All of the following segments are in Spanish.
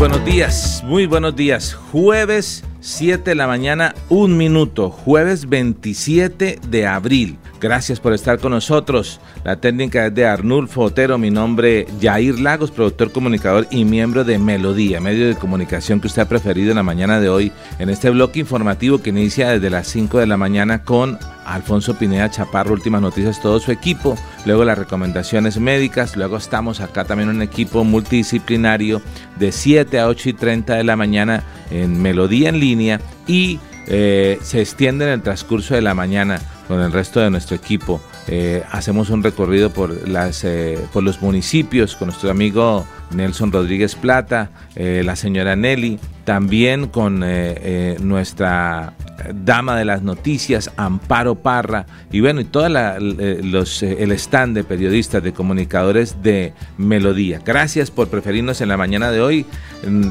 Buenos días, muy buenos días. Jueves 7 de la mañana, un minuto. Jueves 27 de abril. Gracias por estar con nosotros. La técnica es de Arnulfo Otero. Mi nombre Jair Lagos, productor, comunicador y miembro de Melodía, medio de comunicación que usted ha preferido en la mañana de hoy, en este bloque informativo que inicia desde las 5 de la mañana con Alfonso Pineda Chaparro, últimas noticias, todo su equipo, luego las recomendaciones médicas, luego estamos acá también un equipo multidisciplinario de 7 a 8 y 30 de la mañana en Melodía en línea y eh, se extiende en el transcurso de la mañana con el resto de nuestro equipo. Eh, hacemos un recorrido por, las, eh, por los municipios con nuestro amigo Nelson Rodríguez Plata, la señora Nelly, también con nuestra dama de las noticias, Amparo Parra, y bueno, y todo eh, eh, el stand de periodistas, de comunicadores de Melodía. Gracias por preferirnos en la mañana de hoy,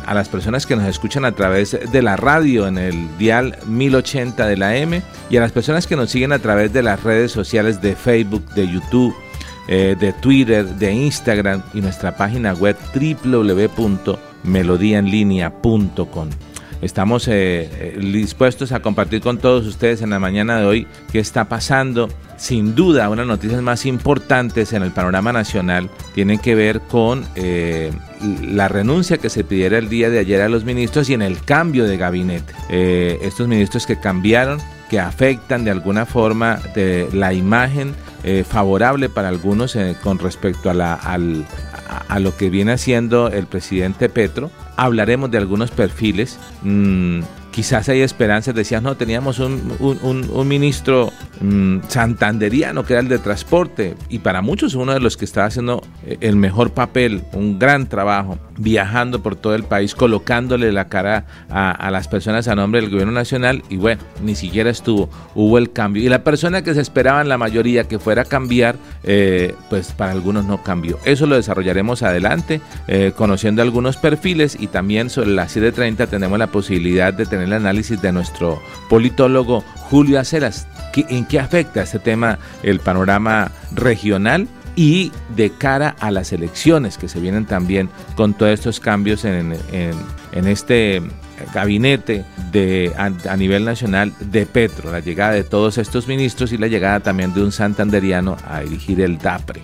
a las personas que nos escuchan a través de la radio en el dial 1080 de la M, y a las personas que nos siguen a través de las redes sociales de Facebook, de YouTube, eh, de Twitter, de Instagram y nuestra página web www.melodiaenlinea.com. Estamos eh, eh, dispuestos a compartir con todos ustedes en la mañana de hoy qué está pasando. Sin duda, una de las noticias más importantes en el panorama nacional tienen que ver con la renuncia que se pidiera el día de ayer a los ministros y en el cambio de gabinete. estos ministros que cambiaron, que afectan de alguna forma de la imagen favorable para algunos con respecto a, la, a lo que viene haciendo el presidente Petro hablaremos de algunos perfiles. Mm, quizás hay esperanzas. Decías, no, teníamos un, ministro mm, santanderiano que era el de transporte y para muchos uno de los que estaba haciendo eh, el mejor papel, un gran trabajo, viajando por todo el país, colocándole la cara a, las personas a nombre del gobierno nacional y bueno, ni siquiera estuvo, hubo el cambio. Y la persona que se esperaba en la mayoría que fuera a cambiar, eh, pues para algunos no cambió. Eso lo desarrollaremos adelante, eh, conociendo algunos perfiles y también sobre las 7.30 tenemos la posibilidad de tener el análisis de nuestro politólogo Julio Aceras. ¿En qué afecta este tema el panorama regional? y de cara a las elecciones que se vienen también con todos estos cambios en, este gabinete de, a, nivel nacional de Petro, la llegada de todos estos ministros y la llegada también de un santanderiano a dirigir el DAPRE.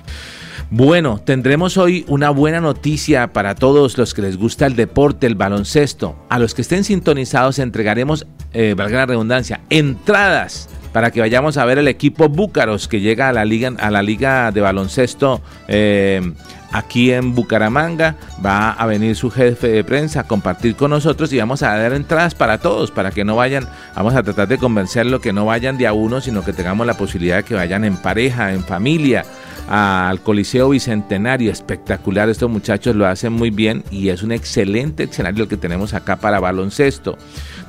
Bueno, tendremos hoy una buena noticia para todos los que les gusta el deporte, el baloncesto. A los que estén sintonizados entregaremos, eh, valga la redundancia, entradas para que vayamos a ver el equipo Búcaros que llega a la liga, a la liga de baloncesto eh, aquí en Bucaramanga. Va a venir su jefe de prensa a compartir con nosotros y vamos a dar entradas para todos, para que no vayan, vamos a tratar de convencerlo que no vayan de a uno, sino que tengamos la posibilidad de que vayan en pareja, en familia al Coliseo Bicentenario. Espectacular, estos muchachos lo hacen muy bien y es un excelente escenario el que tenemos acá para baloncesto.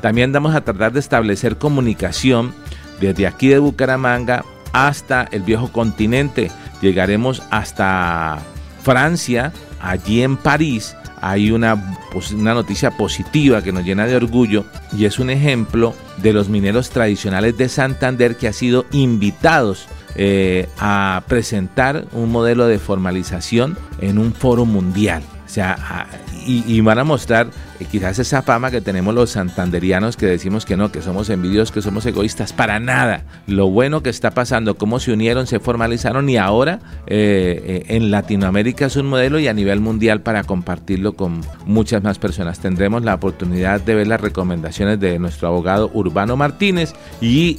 También vamos a tratar de establecer comunicación desde aquí de Bucaramanga hasta el viejo continente. Llegaremos hasta Francia, allí en París. Hay una, una noticia positiva que nos llena de orgullo y es un ejemplo de los mineros tradicionales de Santander que han sido invitados eh, a presentar un modelo de formalización en un foro mundial. O sea, y, van a mostrar quizás esa fama que tenemos los santanderianos que decimos que no, que somos envidiosos, que somos egoístas, para nada. Lo bueno que está pasando, cómo se unieron, se formalizaron y ahora eh, eh, en Latinoamérica es un modelo y a nivel mundial para compartirlo con muchas más personas. Tendremos la oportunidad de ver las recomendaciones de nuestro abogado Urbano Martínez y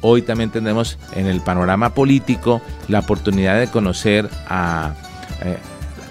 hoy también tendremos en el panorama político la oportunidad de conocer a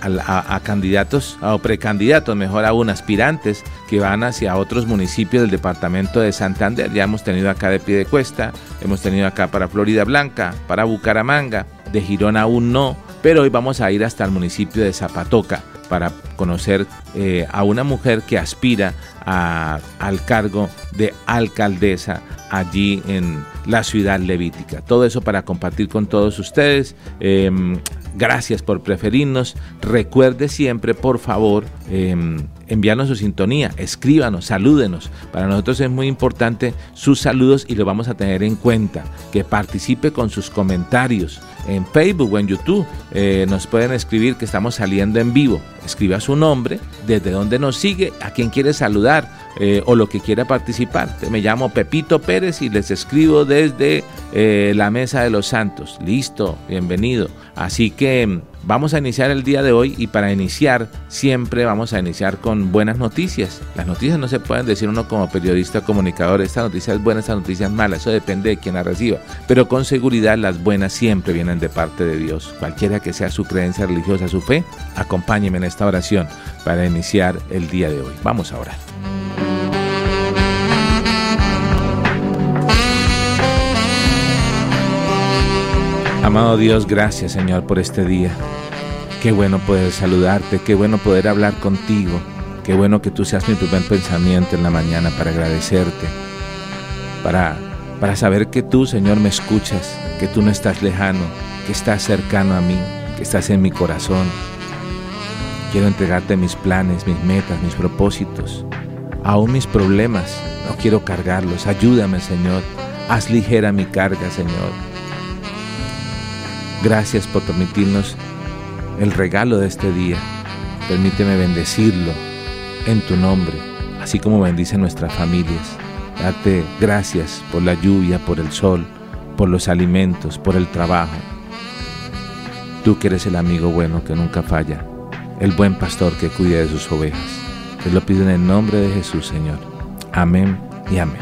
a, candidatos o precandidatos, mejor aún aspirantes que van hacia otros municipios del departamento de Santander. Ya hemos tenido acá de Piedecuesta, hemos tenido acá para Florida Blanca, para Bucaramanga, de Girón aún no, pero hoy vamos a ir hasta el municipio de Zapatoca para conocer eh, a una mujer que aspira al cargo de alcaldesa allí en la ciudad levítica. Todo eso para compartir con todos ustedes. Em, Gracias por preferirnos. Recuerde siempre, por favor, em, enviarnos su sintonía, escríbanos, salúdenos. Para nosotros es muy importante sus saludos y lo vamos a tener en cuenta. Que participe con sus comentarios en Facebook o en YouTube. Eh, nos pueden escribir que estamos saliendo en vivo. Escriba su nombre, desde dónde nos sigue, a quién quiere saludar eh, o lo que quiera participar. Me llamo Pepito Pérez y les escribo desde eh, la Mesa de los Santos. Listo, bienvenido. Así que vamos a iniciar el día de hoy y para iniciar siempre vamos a iniciar con buenas noticias. Las noticias no se pueden decir uno como periodista comunicador, esta noticia es buena, esta noticia es mala, eso depende de quien la reciba. Pero con seguridad las buenas siempre vienen de parte de Dios. Cualquiera que sea su creencia religiosa, su fe, acompáñeme en esta oración para iniciar el día de hoy. Vamos a orar. Amado Dios, gracias Señor por este día. Qué bueno poder saludarte, qué bueno poder hablar contigo, qué bueno que tú seas mi primer pensamiento en la mañana para agradecerte, para, para saber que tú Señor me escuchas, que tú no estás lejano, que estás cercano a mí, que estás en mi corazón. Quiero entregarte mis planes, mis metas, mis propósitos, aún mis problemas. No quiero cargarlos. Ayúdame Señor, haz ligera mi carga Señor Gracias por permitirnos el regalo de este día. Permíteme bendecirlo en tu nombre, así como bendice nuestras familias. Date gracias por la lluvia, por el sol, por los alimentos, por el trabajo. Tú que eres el amigo bueno que nunca falla, el buen pastor que cuida de sus ovejas. Te lo pido en el nombre de Jesús, Señor. Amén y amén.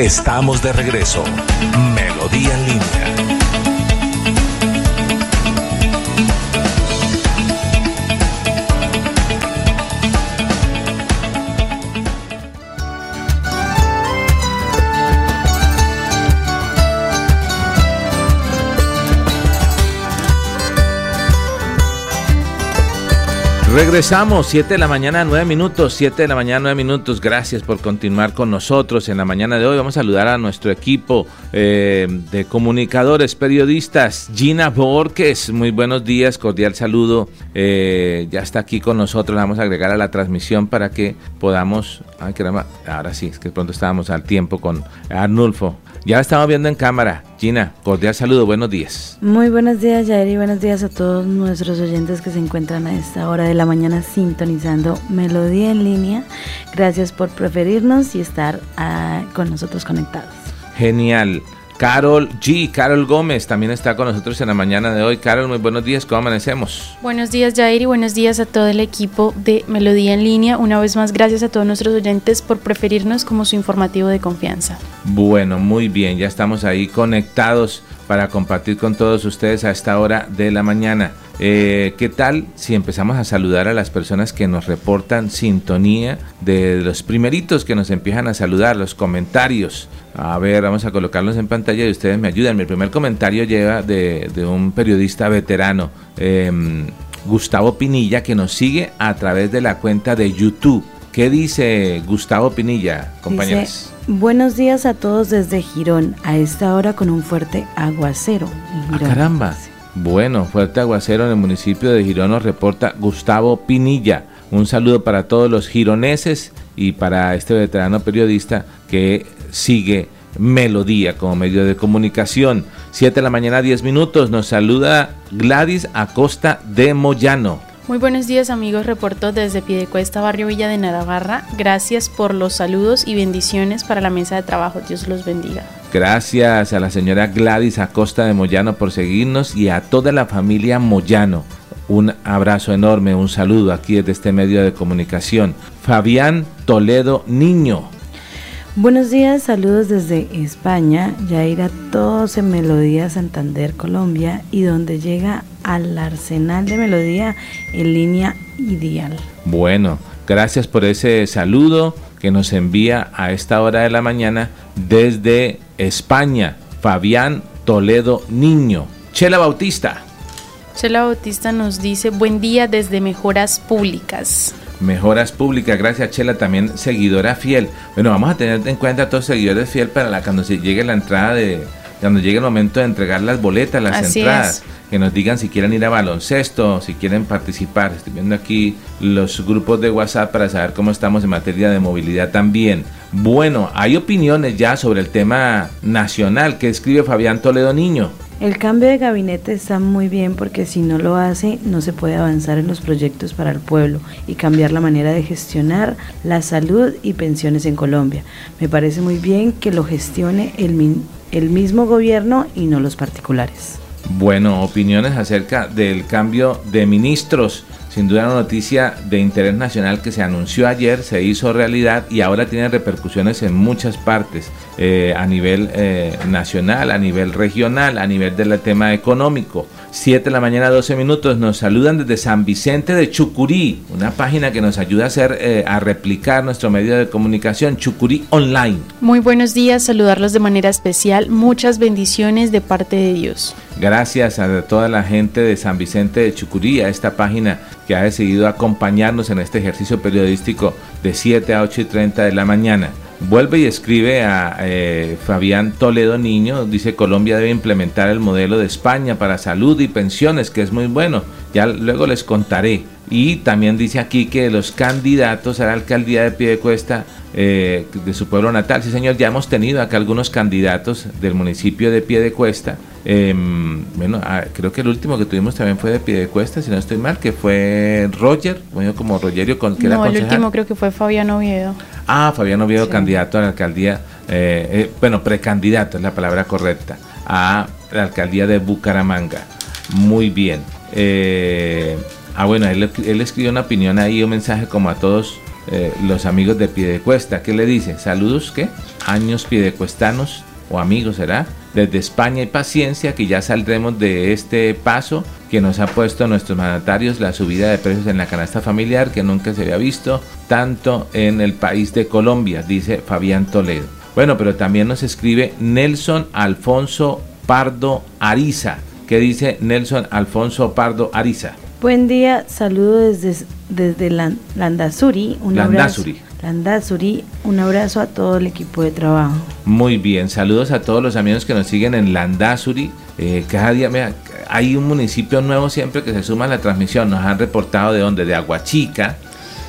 Estamos de regreso. Melodía en línea. Regresamos, 7 de la mañana, 9 minutos, 7 de la mañana, 9 minutos. Gracias por continuar con nosotros en la mañana de hoy. Vamos a saludar a nuestro equipo eh, de comunicadores, periodistas. Gina Borges, muy buenos días, cordial saludo. Eh, ya está aquí con nosotros, vamos a agregar a la transmisión para que podamos... Ay, ahora sí, es que pronto estábamos al tiempo con Arnulfo. Ya la estamos viendo en cámara. Gina, cordial saludo, buenos días. Muy buenos días, Jair, y buenos días a todos nuestros oyentes que se encuentran a esta hora de la mañana sintonizando Melodía en línea. Gracias por preferirnos y estar ah, con nosotros conectados. Genial. Carol G, Carol Gómez también está con nosotros en la mañana de hoy. Carol, muy buenos días, ¿cómo amanecemos? Buenos días, Jair, y buenos días a todo el equipo de Melodía en línea. Una vez más, gracias a todos nuestros oyentes por preferirnos como su informativo de confianza. Bueno, muy bien, ya estamos ahí conectados para compartir con todos ustedes a esta hora de la mañana. Eh, ¿Qué tal si empezamos a saludar a las personas que nos reportan sintonía de los primeritos que nos empiezan a saludar, los comentarios? A ver, vamos a colocarlos en pantalla y ustedes me ayudan. Mi primer comentario lleva de, un periodista veterano, em, Gustavo Pinilla, que nos sigue a través de la cuenta de YouTube. ¿Qué dice Gustavo Pinilla, compañeros? buenos días a todos desde Girón, a esta hora con un fuerte aguacero. Ah, caramba! Bueno, fuerte aguacero en el municipio de Girón nos reporta Gustavo Pinilla. Un saludo para todos los gironeses y para este veterano periodista que sigue Melodía como medio de comunicación. 7 de la mañana, 10 minutos. Nos saluda Gladys Acosta de Moyano. Muy buenos días amigos, reporto desde Piedecuesta, Barrio Villa de Navarra. Gracias por los saludos y bendiciones para la mesa de trabajo. Dios los bendiga. Gracias a la señora Gladys Acosta de Moyano por seguirnos y a toda la familia Moyano. Un abrazo enorme, un saludo aquí desde este medio de comunicación. Fabián Toledo Niño. Buenos días, saludos desde España, Yaira todos en Melodía Santander, Colombia, y donde llega al arsenal de melodía en línea ideal. Bueno, gracias por ese saludo que nos envía a esta hora de la mañana desde España, Fabián Toledo Niño. Chela Bautista. Chela Bautista nos dice, buen día desde Mejoras Públicas. Mejoras Públicas, gracias Chela, también seguidora fiel. Bueno, vamos a tener en cuenta a todos seguidores fiel para la, cuando se llegue la entrada de, cuando llegue el momento de entregar las boletas, las entradas que nos digan si quieren ir a baloncesto, si quieren participar. Estoy viendo aquí los grupos de WhatsApp para saber cómo estamos en materia de movilidad también. Bueno, hay opiniones ya sobre el tema nacional que escribe Fabián Toledo Niño. El cambio de gabinete está muy bien porque si no lo hace no se puede avanzar en los proyectos para el pueblo y cambiar la manera de gestionar la salud y pensiones en Colombia. Me parece muy bien que lo gestione el, el mismo gobierno y no los particulares. Bueno, opiniones acerca del cambio de ministros. Sin duda una noticia de interés nacional que se anunció ayer, se hizo realidad y ahora tiene repercusiones en muchas partes, eh, a nivel eh, nacional, a nivel regional, a nivel del tema económico. 7 de la mañana, 12 minutos. Nos saludan desde San Vicente de Chucurí, una página que nos ayuda a hacer, eh, a replicar nuestro medio de comunicación, Chucurí Online. Muy buenos días, saludarlos de manera especial. Muchas bendiciones de parte de Dios. Gracias a toda la gente de San Vicente de Chucurí, a esta página que ha decidido acompañarnos en este ejercicio periodístico de 7 a 8 y 30 de la mañana. Vuelve y escribe a eh, Fabián Toledo Niño, dice Colombia debe implementar el modelo de España para salud y pensiones, que es muy bueno. Ya luego les contaré. Y también dice aquí que los candidatos a la alcaldía de Piedecuesta eh, de su pueblo natal, sí señor, ya hemos tenido acá algunos candidatos del municipio de Piedecuesta. Eh, bueno, ah, creo que el último que tuvimos también fue de Piedecuesta, si no estoy mal, que fue Roger, bueno, como Rogerio, con, que no, el último creo que fue Fabián Oviedo. Ah, Fabián Oviedo, candidato a la alcaldía, eh, eh, bueno, precandidato es la palabra correcta, a la alcaldía de Bucaramanga. Muy bien. Eh, ah, bueno, él, escribió una opinión ahí, un mensaje como a todos los amigos de Piedecuesta. ¿Qué le dice? Saludos, ¿qué? Años piedecuestanos o amigos, ¿será? Desde España y paciencia que ya saldremos de este paso que nos ha puesto nuestros mandatarios la subida de precios en la canasta familiar que nunca se había visto tanto en el país de Colombia, dice Fabián Toledo. Bueno, pero también nos escribe Nelson Alfonso Pardo Ariza. ¿Qué dice Nelson Alfonso Pardo Ariza? Buen día, saludo desde, desde Landazuri. Un Landazuri. Landazuri, un abrazo a todo el equipo de trabajo. Muy bien, saludos a todos los amigos que nos siguen en Landazuri. Eh, cada día, hay un municipio nuevo siempre que se suma a la transmisión. Nos han reportado de dónde, de Aguachica.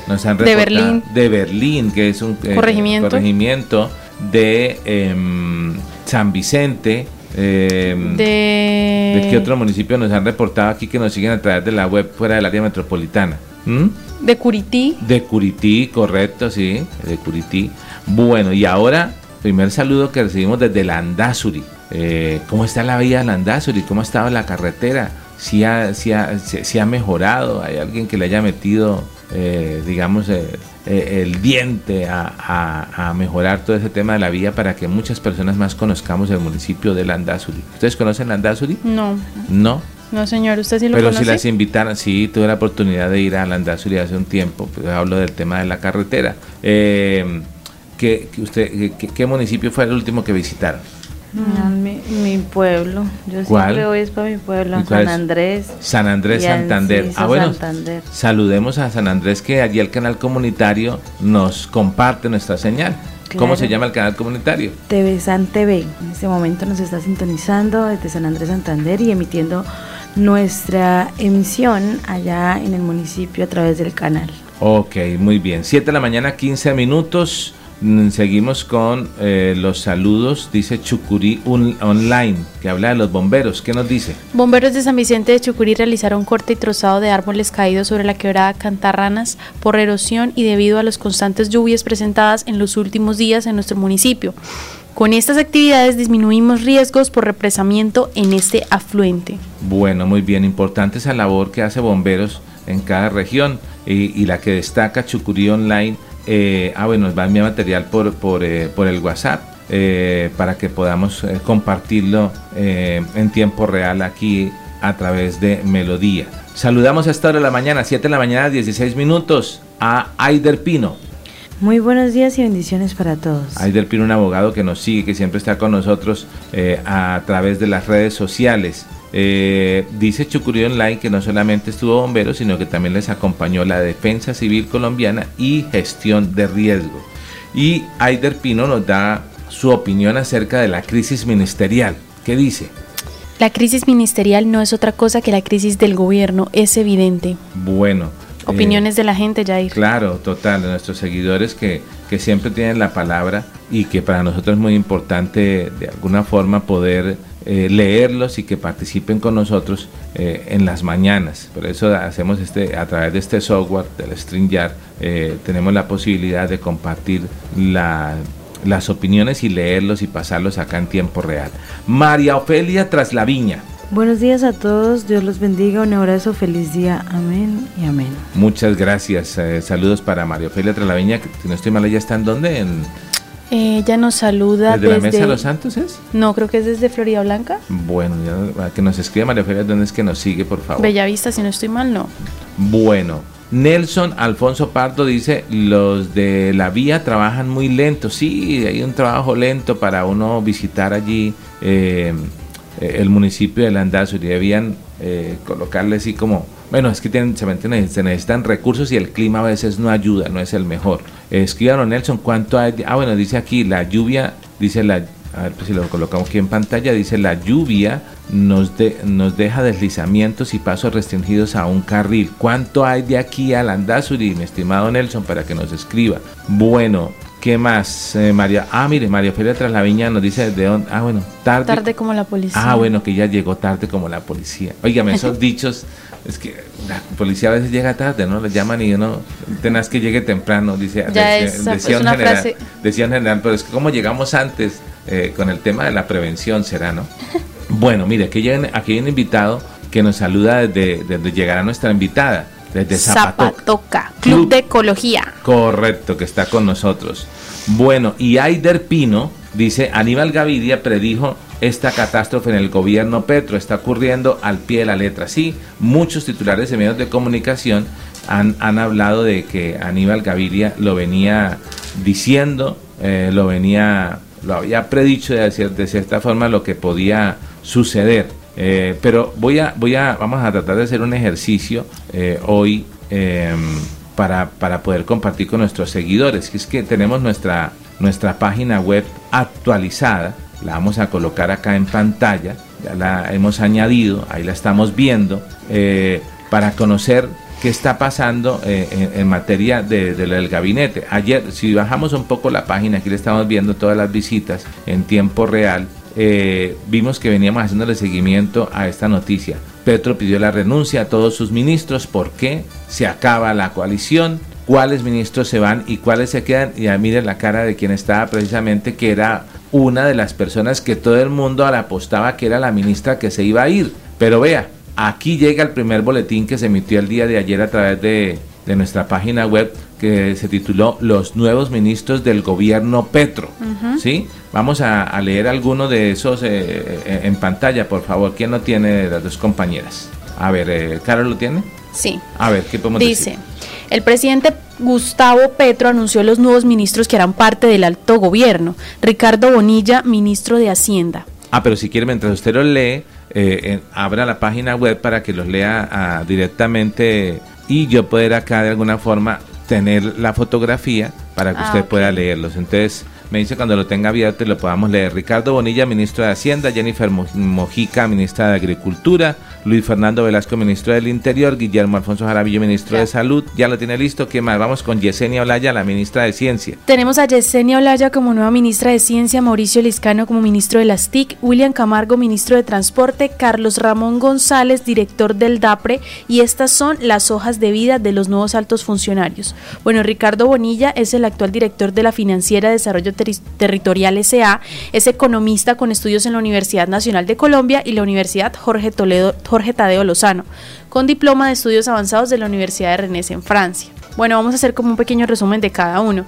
Nos han de Berlín. De Berlín, que es un eh, corregimiento. de em, San Vicente. Em, de... de... qué otro municipio nos han reportado aquí que nos siguen a través de la web fuera del área metropolitana? ¿Mm? De Curití. De Curití, correcto, sí, de Curití. Bueno, y ahora, primer saludo que recibimos desde Landazuri. Eh, ¿Cómo está la vía de Landazuri? ¿Cómo ha estado la carretera? Si ha, si ha, si ha mejorado? ¿Hay alguien que le haya metido, eh, digamos, eh, el diente a, mejorar todo ese tema de la vía para que muchas personas más conozcamos el municipio de Landazuri? ¿Ustedes conocen Landazuri? No. ¿No? No, señor, usted sí lo Pero conoce. si las invitaran, sí, tuve la oportunidad de ir a Landazuri hace un tiempo, pues hablo del tema de la carretera. Eh, ¿qué, qué usted, qué, qué municipio fue el último que visitaron? No, mi, mi pueblo. Yo ¿Cuál? siempre voy es para mi pueblo, ¿Y cuál San? Andrés. San Andrés, Santander. Enciso, Ah, bueno, Santander. saludemos a San Andrés que allí el canal comunitario nos comparte nuestra señal. ¿Cómo Claro. se llama el canal comunitario? TV San TV. En este momento nos está sintonizando desde San Andrés Santander y emitiendo nuestra emisión allá en el municipio a través del canal. Ok, muy bien. 7 de la mañana, 15 minutos. Seguimos con eh, los saludos. Dice Chucurí Un- Online, que habla de los bomberos. ¿Qué nos dice? Bomberos de San Vicente de Chucurí realizaron corte y trozado de árboles caídos sobre la quebrada Cantarranas por erosión y debido a las constantes lluvias presentadas en los últimos días en nuestro municipio. Con estas actividades disminuimos riesgos por represamiento en este afluente. Bueno, muy bien. Importante esa labor que hace bomberos en cada región y, y la que destaca Chucurí Online. Eh, ah, bueno, nos va a enviar material por, por, eh, por el WhatsApp. eh, para que podamos compartirlo en tiempo real aquí a través de Melodía. Saludamos a esta hora de la mañana, 7 de la mañana, 16 minutos, a Aider Pino. Muy buenos días y bendiciones para todos. Aider Pino, un abogado que nos sigue, que siempre está con nosotros eh, a través de las redes sociales. Eh, dice Chucurí Online que no solamente estuvo bombero, sino que también les acompañó la Defensa Civil Colombiana y Gestión de Riesgo. Y Aider Pino nos da su opinión acerca de la crisis ministerial. ¿Qué dice? La crisis ministerial no es otra cosa que la crisis del gobierno, es evidente. Bueno. eh, Opiniones de la gente, Jair. Claro, total, de nuestros seguidores que, que siempre tienen la palabra y que para nosotros es muy importante de alguna forma poder eh, leerlos y que participen con nosotros eh, en las mañanas. Por eso hacemos este, a través de este software, del StreamYard, eh, tenemos la posibilidad de compartir la- las opiniones y leerlos y pasarlos acá en tiempo real. María Ofelia Traslaviña. Buenos días a todos, Dios los bendiga, un abrazo, feliz día, amén y amén. Muchas gracias. eh, saludos para María Ofelia Traslaviña, que si no estoy mal, ella está en dónde? En, Ella nos saluda ¿Desde la desde... Mesa de los Santos es? No, creo que es desde Florida Blanca. Bueno, ya, que nos escriba María Ofelia, ¿dónde es que nos sigue, por favor? Bellavista, si no estoy mal, no. Bueno, Nelson Alfonso Pardo dice, los de la vía trabajan muy lento. Sí, hay un trabajo lento para uno visitar allí eh, eh, el municipio de Landazuri. Debían eh, colocarle así como, bueno, es que tienen, se, se necesitan recursos y el clima a veces no ayuda, no es el mejor. Escríbanos, Nelson, ¿cuánto hay? Ah, bueno, dice aquí, la lluvia, dice la... A ver pues, si lo colocamos aquí en pantalla, dice la lluvia nos, de- nos deja deslizamientos y pasos restringidos a un carril. ¿Cuánto hay de aquí a Landazuri, mi estimado Nelson, para que nos escriba? Bueno, ¿qué más? Eh, María, ah, mire, María Feria tras la viña nos dice de dónde. Ah, bueno, tarde. Tarde como la policía. Ah, bueno, que ya llegó tarde como la policía. Óigame, esos dichos, es que la policía a veces llega tarde, ¿no? Le llaman y uno, tenaz que llegue temprano, dice, decía, es- decía un general, frase. decía un general, pero es que como llegamos antes eh, con el tema de la prevención, será, ¿no? Bueno, mire, aquí, aquí hay un invitado que nos saluda desde, desde llegará nuestra invitada, desde Zapatoca. Zapatoca, Club Club. de Ecología. Correcto, que está con nosotros. Bueno, y Aider Pino dice, Aníbal Gaviria predijo esta catástrofe en el gobierno Petro, está ocurriendo al pie de la letra. Sí, muchos titulares de medios de comunicación han, han hablado de que Aníbal Gaviria lo venía diciendo, eh, lo venía, lo había predicho de, de cierta forma lo que podía suceder. Eh, pero voy a, voy a, vamos a tratar de hacer un ejercicio eh, hoy eh, para, para poder compartir con nuestros seguidores. Es que tenemos nuestra, nuestra página web actualizada, la vamos a colocar acá en pantalla, ya la hemos añadido, ahí la estamos viendo, eh, para conocer qué está pasando eh, en, materia de, del gabinete. Ayer, si bajamos un poco la página, aquí le estamos viendo todas las visitas en tiempo real, eh, vimos que veníamos haciéndole seguimiento a esta noticia. Petro pidió la renuncia a todos sus ministros. ¿Por qué? Se acaba la coalición. ¿Cuáles ministros se van y cuáles se quedan? Y ya miren la cara de quien estaba precisamente, que era una de las personas que todo el mundo le apostaba que era la ministra que se iba a ir. Pero vea, aquí llega el primer boletín que se emitió el día de ayer a través de, de nuestra página web que se tituló Los nuevos ministros del gobierno Petro. ¿Sí? Vamos a, leer alguno de esos eh, eh, en pantalla, por favor. ¿Quién lo tiene las dos compañeras? A ver, eh, ¿Carol lo tiene? Sí. A ver, ¿qué podemos decir? Dice, el presidente Gustavo Petro anunció los nuevos ministros que harán parte del alto gobierno. Ricardo Bonilla, ministro de Hacienda. Ah, pero si quiere, mientras usted lo lee, eh, abra la página web para que los lea ah, directamente y yo poder acá de alguna forma tener la fotografía para que ah, usted pueda leerlos. Entonces, me dice cuando lo tenga abierto y lo podamos leer. Ricardo Bonilla, ministro de Hacienda, Jennifer Mojica, ministra de Agricultura, Luis Fernando Velasco, ministro del Interior, Guillermo Alfonso Jarabillo, ministro de Salud. Ya lo tiene listo. ¿Qué más? Vamos con Yesenia Olaya, la ministra de Ciencia. Tenemos a Yesenia Olaya como nueva ministra de Ciencia, Mauricio Liscano como ministro de las TIC, William Camargo, ministro de Transporte, Carlos Ramón González, director del DAPRE, y estas son las hojas de vida de los nuevos altos funcionarios. Bueno, Ricardo Bonilla es el actual director de la Financiera de Desarrollo Territorial SA, es economista con estudios en la Universidad Nacional de Colombia y la Universidad Jorge Jorge Tadeo Lozano, con diploma de estudios avanzados de la Universidad de Rennes en Francia. Bueno, vamos a hacer como un pequeño resumen de cada uno.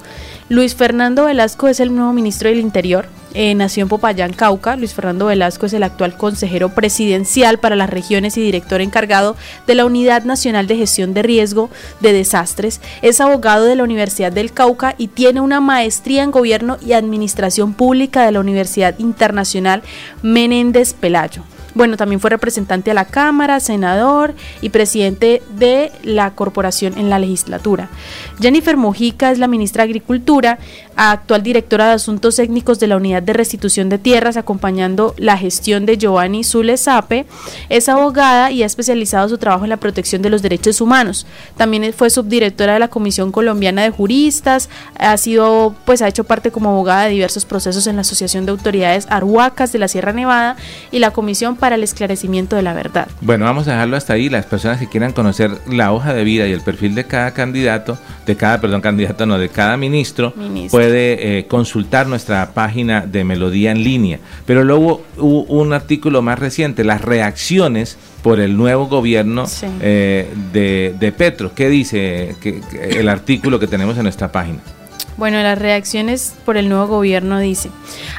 Luis Fernando Velasco es el nuevo ministro del Interior. Eh, nació en Popayán, Cauca. Luis Fernando Velasco es el actual consejero presidencial para las regiones y director encargado de la Unidad Nacional de Gestión de Riesgo de Desastres. Es abogado de la Universidad del Cauca y tiene una maestría en Gobierno y Administración Pública de la Universidad Internacional Menéndez Pelayo. Bueno, también fue representante a la Cámara, senador y presidente de la corporación en la legislatura. Jennifer Mojica es la ministra de Agricultura, actual directora de Asuntos Técnicos de la Unidad de Restitución de Tierras, acompañando la gestión de Giovanni Zule Sape. Es abogada y ha especializado su trabajo en la protección de los derechos humanos. También fue subdirectora de la Comisión Colombiana de Juristas, ha sido, pues ha hecho parte como abogada de diversos procesos en la Asociación de Autoridades Arhuacas de la Sierra Nevada y la Comisión para el esclarecimiento de la verdad. Bueno, vamos a dejarlo hasta ahí. Las personas que quieran conocer la hoja de vida y el perfil de cada candidato, de cada, perdón, candidato, no, de cada ministro, puede eh, consultar nuestra página de Melodía en línea. Pero luego hubo un artículo más reciente, las reacciones por el nuevo gobierno eh, de, de, Petro. ¿Qué dice que, el artículo que tenemos en nuestra página? Bueno, las reacciones por el nuevo gobierno dice.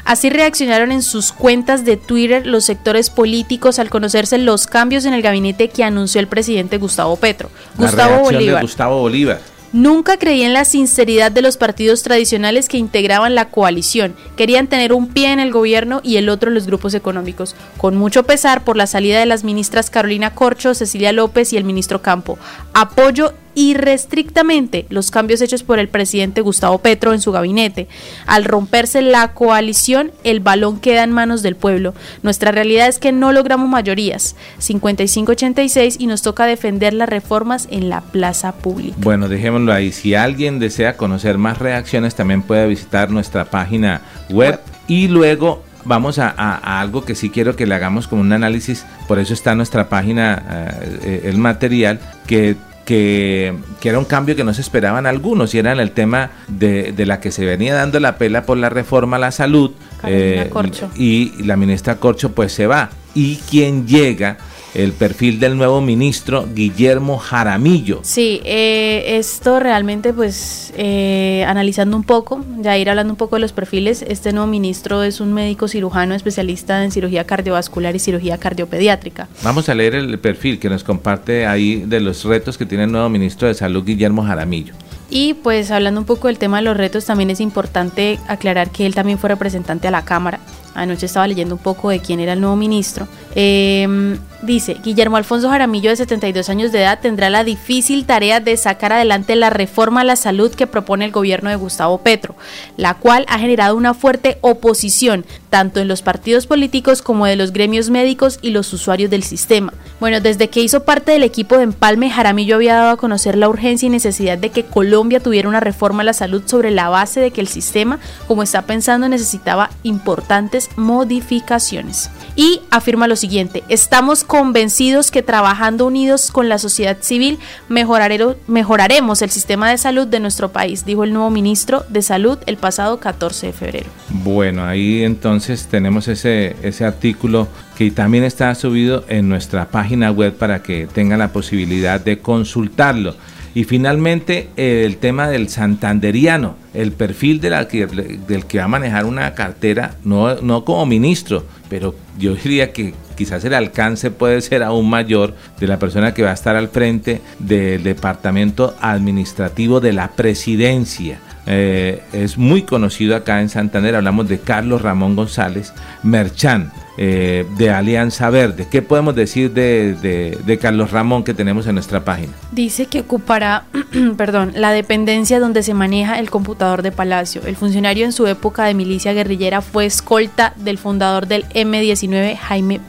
Así reaccionaron en sus cuentas de Twitter los sectores políticos al conocerse los cambios en el gabinete que anunció el presidente Gustavo Petro. Gustavo Bolívar. Gustavo Bolívar. Nunca creí en la sinceridad de los partidos tradicionales que integraban la coalición. Querían tener un pie en el gobierno y el otro en los grupos económicos. Con mucho pesar por la salida de las ministras Carolina Corcho, Cecilia López y el ministro Campo. Apoyo irrestrictamente los cambios hechos por el presidente Gustavo Petro en su gabinete. Al romperse la coalición, el balón queda en manos del pueblo. Nuestra realidad es que no logramos mayorías, 55-86, y nos toca defender las reformas en la plaza pública. Bueno, dejémoslo ahí. Si alguien desea conocer más reacciones, también puede visitar nuestra página web. y luego vamos a, algo que sí quiero que le hagamos como un análisis, por eso está nuestra página eh, eh, el material, que que, era un cambio que no se esperaban algunos y era en el tema de, de, la que se venía dando la pela por la reforma a la salud eh, y la ministra Corcho pues se va. Y quien llega el perfil del nuevo ministro Guillermo Jaramillo. Sí, eh, esto realmente pues eh, analizando un poco, ya ir hablando un poco de los perfiles, este nuevo ministro es un médico cirujano especialista en cirugía cardiovascular y cirugía cardiopediátrica. Vamos a leer el perfil que nos comparte ahí de los retos que tiene el nuevo ministro de Salud Guillermo Jaramillo. Y pues hablando un poco del tema de los retos, también es importante aclarar que él también fue representante a la Cámara. Anoche estaba leyendo un poco de quién era el nuevo ministro. Eh, Dice, Guillermo Alfonso Jaramillo, de 72 años de edad, tendrá la difícil tarea de sacar adelante la reforma a la salud que propone el gobierno de Gustavo Petro, la cual ha generado una fuerte oposición, tanto en los partidos políticos como de los gremios médicos y los usuarios del sistema. Bueno, desde que hizo parte del equipo de Empalme, Jaramillo había dado a conocer la urgencia y necesidad de que Colombia tuviera una reforma a la salud sobre la base de que el sistema, como está pensando, necesitaba importantes modificaciones. Y afirma lo siguiente, estamos convencidos que trabajando unidos con la sociedad civil mejoraremos el sistema de salud de nuestro país, dijo el nuevo ministro de Salud el pasado 14 de febrero. Bueno, ahí entonces tenemos ese, ese artículo que también está subido en nuestra página web para que tengan la posibilidad de consultarlo. Y finalmente el tema del santanderiano, el perfil de la del que va a manejar una cartera, no, no como ministro, pero yo diría que quizás el alcance puede ser aún mayor de la persona que va a estar al frente del departamento administrativo de la presidencia. Eh, es muy conocido acá en Santander, hablamos de Carlos Ramón González Merchán, eh, de Alianza Verde. ¿Qué podemos decir de, Carlos Ramón que tenemos en nuestra página? Dice que ocupará, perdón, la dependencia donde se maneja el computador de Palacio. El funcionario en su época de milicia guerrillera fue escolta del fundador del M19, Jaime,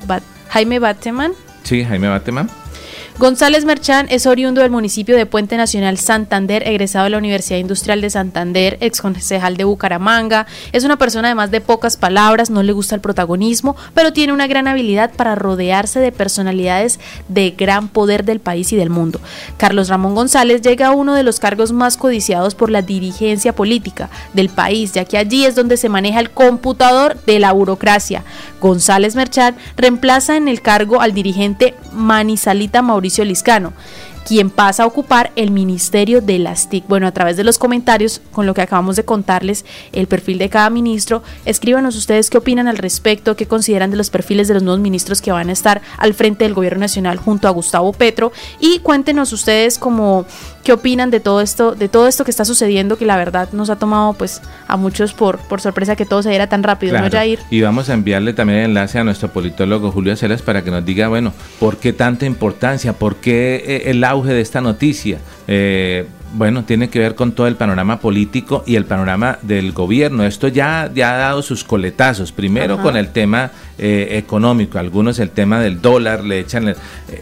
Jaime Bateman. Sí, Jaime Bateman González Merchán es oriundo del municipio de Puente Nacional Santander, egresado de la Universidad Industrial de Santander, ex concejal de Bucaramanga. Es una persona además de pocas palabras, no le gusta el protagonismo, pero tiene una gran habilidad para rodearse de personalidades de gran poder del país y del mundo. Carlos Ramón González llega a uno de los cargos más codiciados por la dirigencia política del país, ya que allí es donde se maneja el computador de la burocracia. González Merchán reemplaza en el cargo al dirigente Manizalita Mauricio Mauricio Liscano, quien pasa a ocupar el ministerio de las TIC. Bueno, a través de los comentarios, con lo que acabamos de contarles, el perfil de cada ministro, escríbanos ustedes qué opinan al respecto, qué consideran de los perfiles de los nuevos ministros que van a estar al frente del gobierno nacional junto a Gustavo Petro y cuéntenos ustedes como qué opinan de todo esto, de todo esto que está sucediendo, que la verdad nos ha tomado pues a muchos por, por sorpresa que todo se diera tan rápido, ¿no, Jair? Y vamos a enviarle también el enlace a nuestro politólogo Julio Celas para que nos diga, bueno, ¿por qué tanta importancia? ¿Por qué eh, el auge de esta noticia? Eh, bueno, tiene que ver con todo el panorama político y el panorama del gobierno. Esto ya, ya ha dado sus coletazos. Primero con el tema eh, económico, algunos el tema del dólar le echan, eh,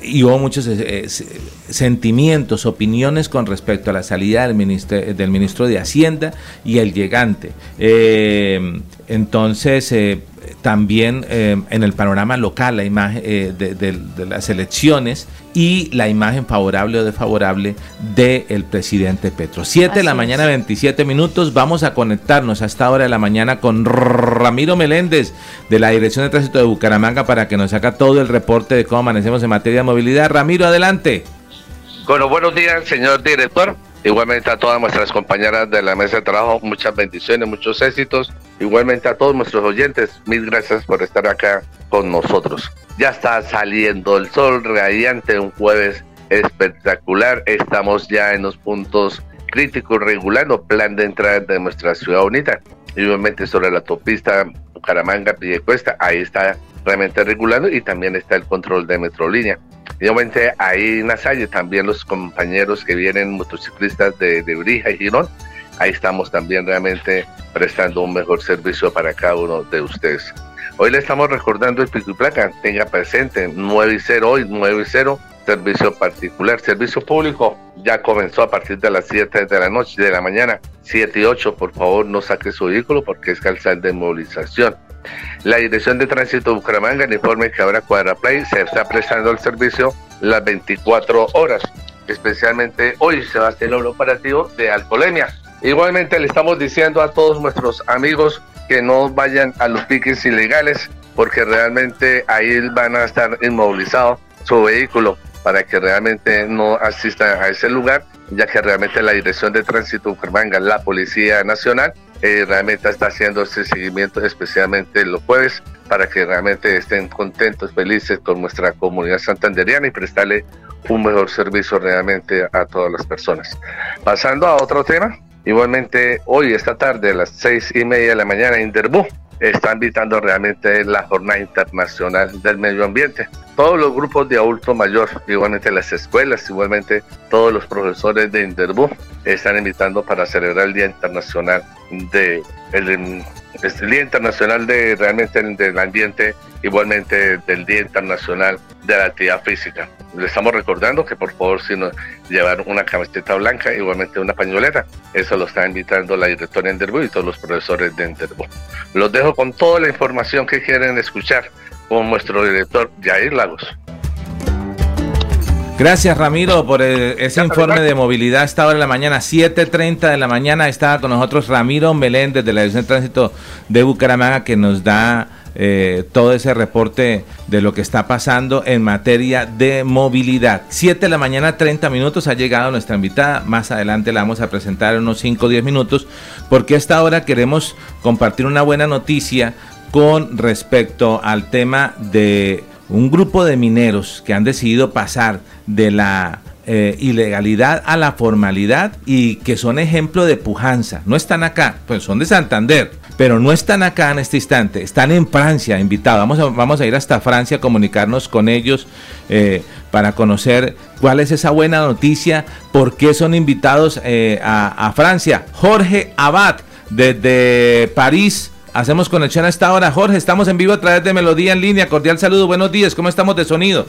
y hubo muchos eh, sentimientos, opiniones con respecto a la salida del ministro, del ministro de Hacienda y el llegante. entonces, también eh, en el panorama local la imagen eh, de, las elecciones y la imagen favorable o desfavorable del presidente Petro. 7 de la mañana, 27 minutos. Vamos a conectarnos a esta hora de la mañana con Ramiro Meléndez de la Dirección de Tránsito de Bucaramanga para que nos haga todo el reporte de cómo amanecemos en materia de movilidad. Ramiro, adelante. Bueno, buenos días, señor director. Igualmente a todas nuestras compañeras de la mesa de trabajo, muchas bendiciones, muchos éxitos. Igualmente a todos nuestros oyentes, mil gracias por estar acá con nosotros. Ya está saliendo el sol radiante, un jueves espectacular. Estamos ya en los puntos críticos regulando plan de entrada de nuestra ciudad bonita. Igualmente sobre la autopista Bucaramanga, Pillecuesta, ahí está realmente regulando y también está el control de Metrolínea. Obviamente ahí en la también los compañeros que vienen motociclistas de, de Brija y Girón, ahí estamos también realmente prestando un mejor servicio para cada uno de ustedes. Hoy le estamos recordando el pico y placa, tenga presente 9 y 0 hoy, 9 y 0, servicio particular, servicio público, ya comenzó a partir de las 7 de la noche, de la mañana, 7 y 8, por favor no saque su vehículo porque es calzar de movilización. La Dirección de Tránsito de Bucaramanga informe que ahora Cuadraplay se está prestando el servicio las 24 horas. Especialmente hoy se va a hacer el operativo de alcoholemia. Igualmente le estamos diciendo a todos nuestros amigos que no vayan a los piques ilegales porque realmente ahí van a estar inmovilizados su vehículo para que realmente no asistan a ese lugar, ya que realmente la Dirección de Tránsito Bucaramanga, la Policía Nacional, eh, realmente está haciendo ese seguimiento especialmente los jueves para que realmente estén contentos, felices con nuestra comunidad santanderiana y prestarle un mejor servicio realmente a todas las personas. Pasando a otro tema, igualmente hoy, esta tarde, a las seis y media de la mañana, en Derbú, está invitando realmente la Jornada Internacional del Medio Ambiente. Todos los grupos de adulto mayor, igualmente las escuelas, igualmente todos los profesores de Interbú están invitando para celebrar el Día Internacional de el, Día Internacional de realmente del ambiente, igualmente del Día Internacional de la Actividad Física. Le estamos recordando que por favor si nos llevar una camiseta blanca, igualmente una pañoleta. Eso lo está invitando la directora de y todos los profesores de Interbú. Los dejo con toda la información que quieren escuchar con nuestro director Jair Lagos. Gracias Ramiro por ese informe de movilidad a esta hora de la mañana, 7.30 de la mañana. Estaba con nosotros Ramiro Meléndez de la Dirección de Tránsito de Bucaramanga que nos da eh, todo ese reporte de lo que está pasando en materia de movilidad. 7 de la mañana, 30 minutos, ha llegado nuestra invitada. Más adelante la vamos a presentar en unos 5 o 10 minutos, porque a esta hora queremos compartir una buena noticia con respecto al tema de un grupo de mineros que han decidido pasar de la eh, ilegalidad a la formalidad y que son ejemplo de pujanza. No están acá, pues son de Santander, pero no están acá en este instante, están en Francia invitados. Vamos a, vamos a ir hasta Francia a comunicarnos con ellos eh, para conocer cuál es esa buena noticia, por qué son invitados eh, a, a Francia. Jorge Abad, desde París. Hacemos conexión a esta hora. Jorge, estamos en vivo a través de Melodía en línea. Cordial saludo, buenos días. ¿Cómo estamos de sonido?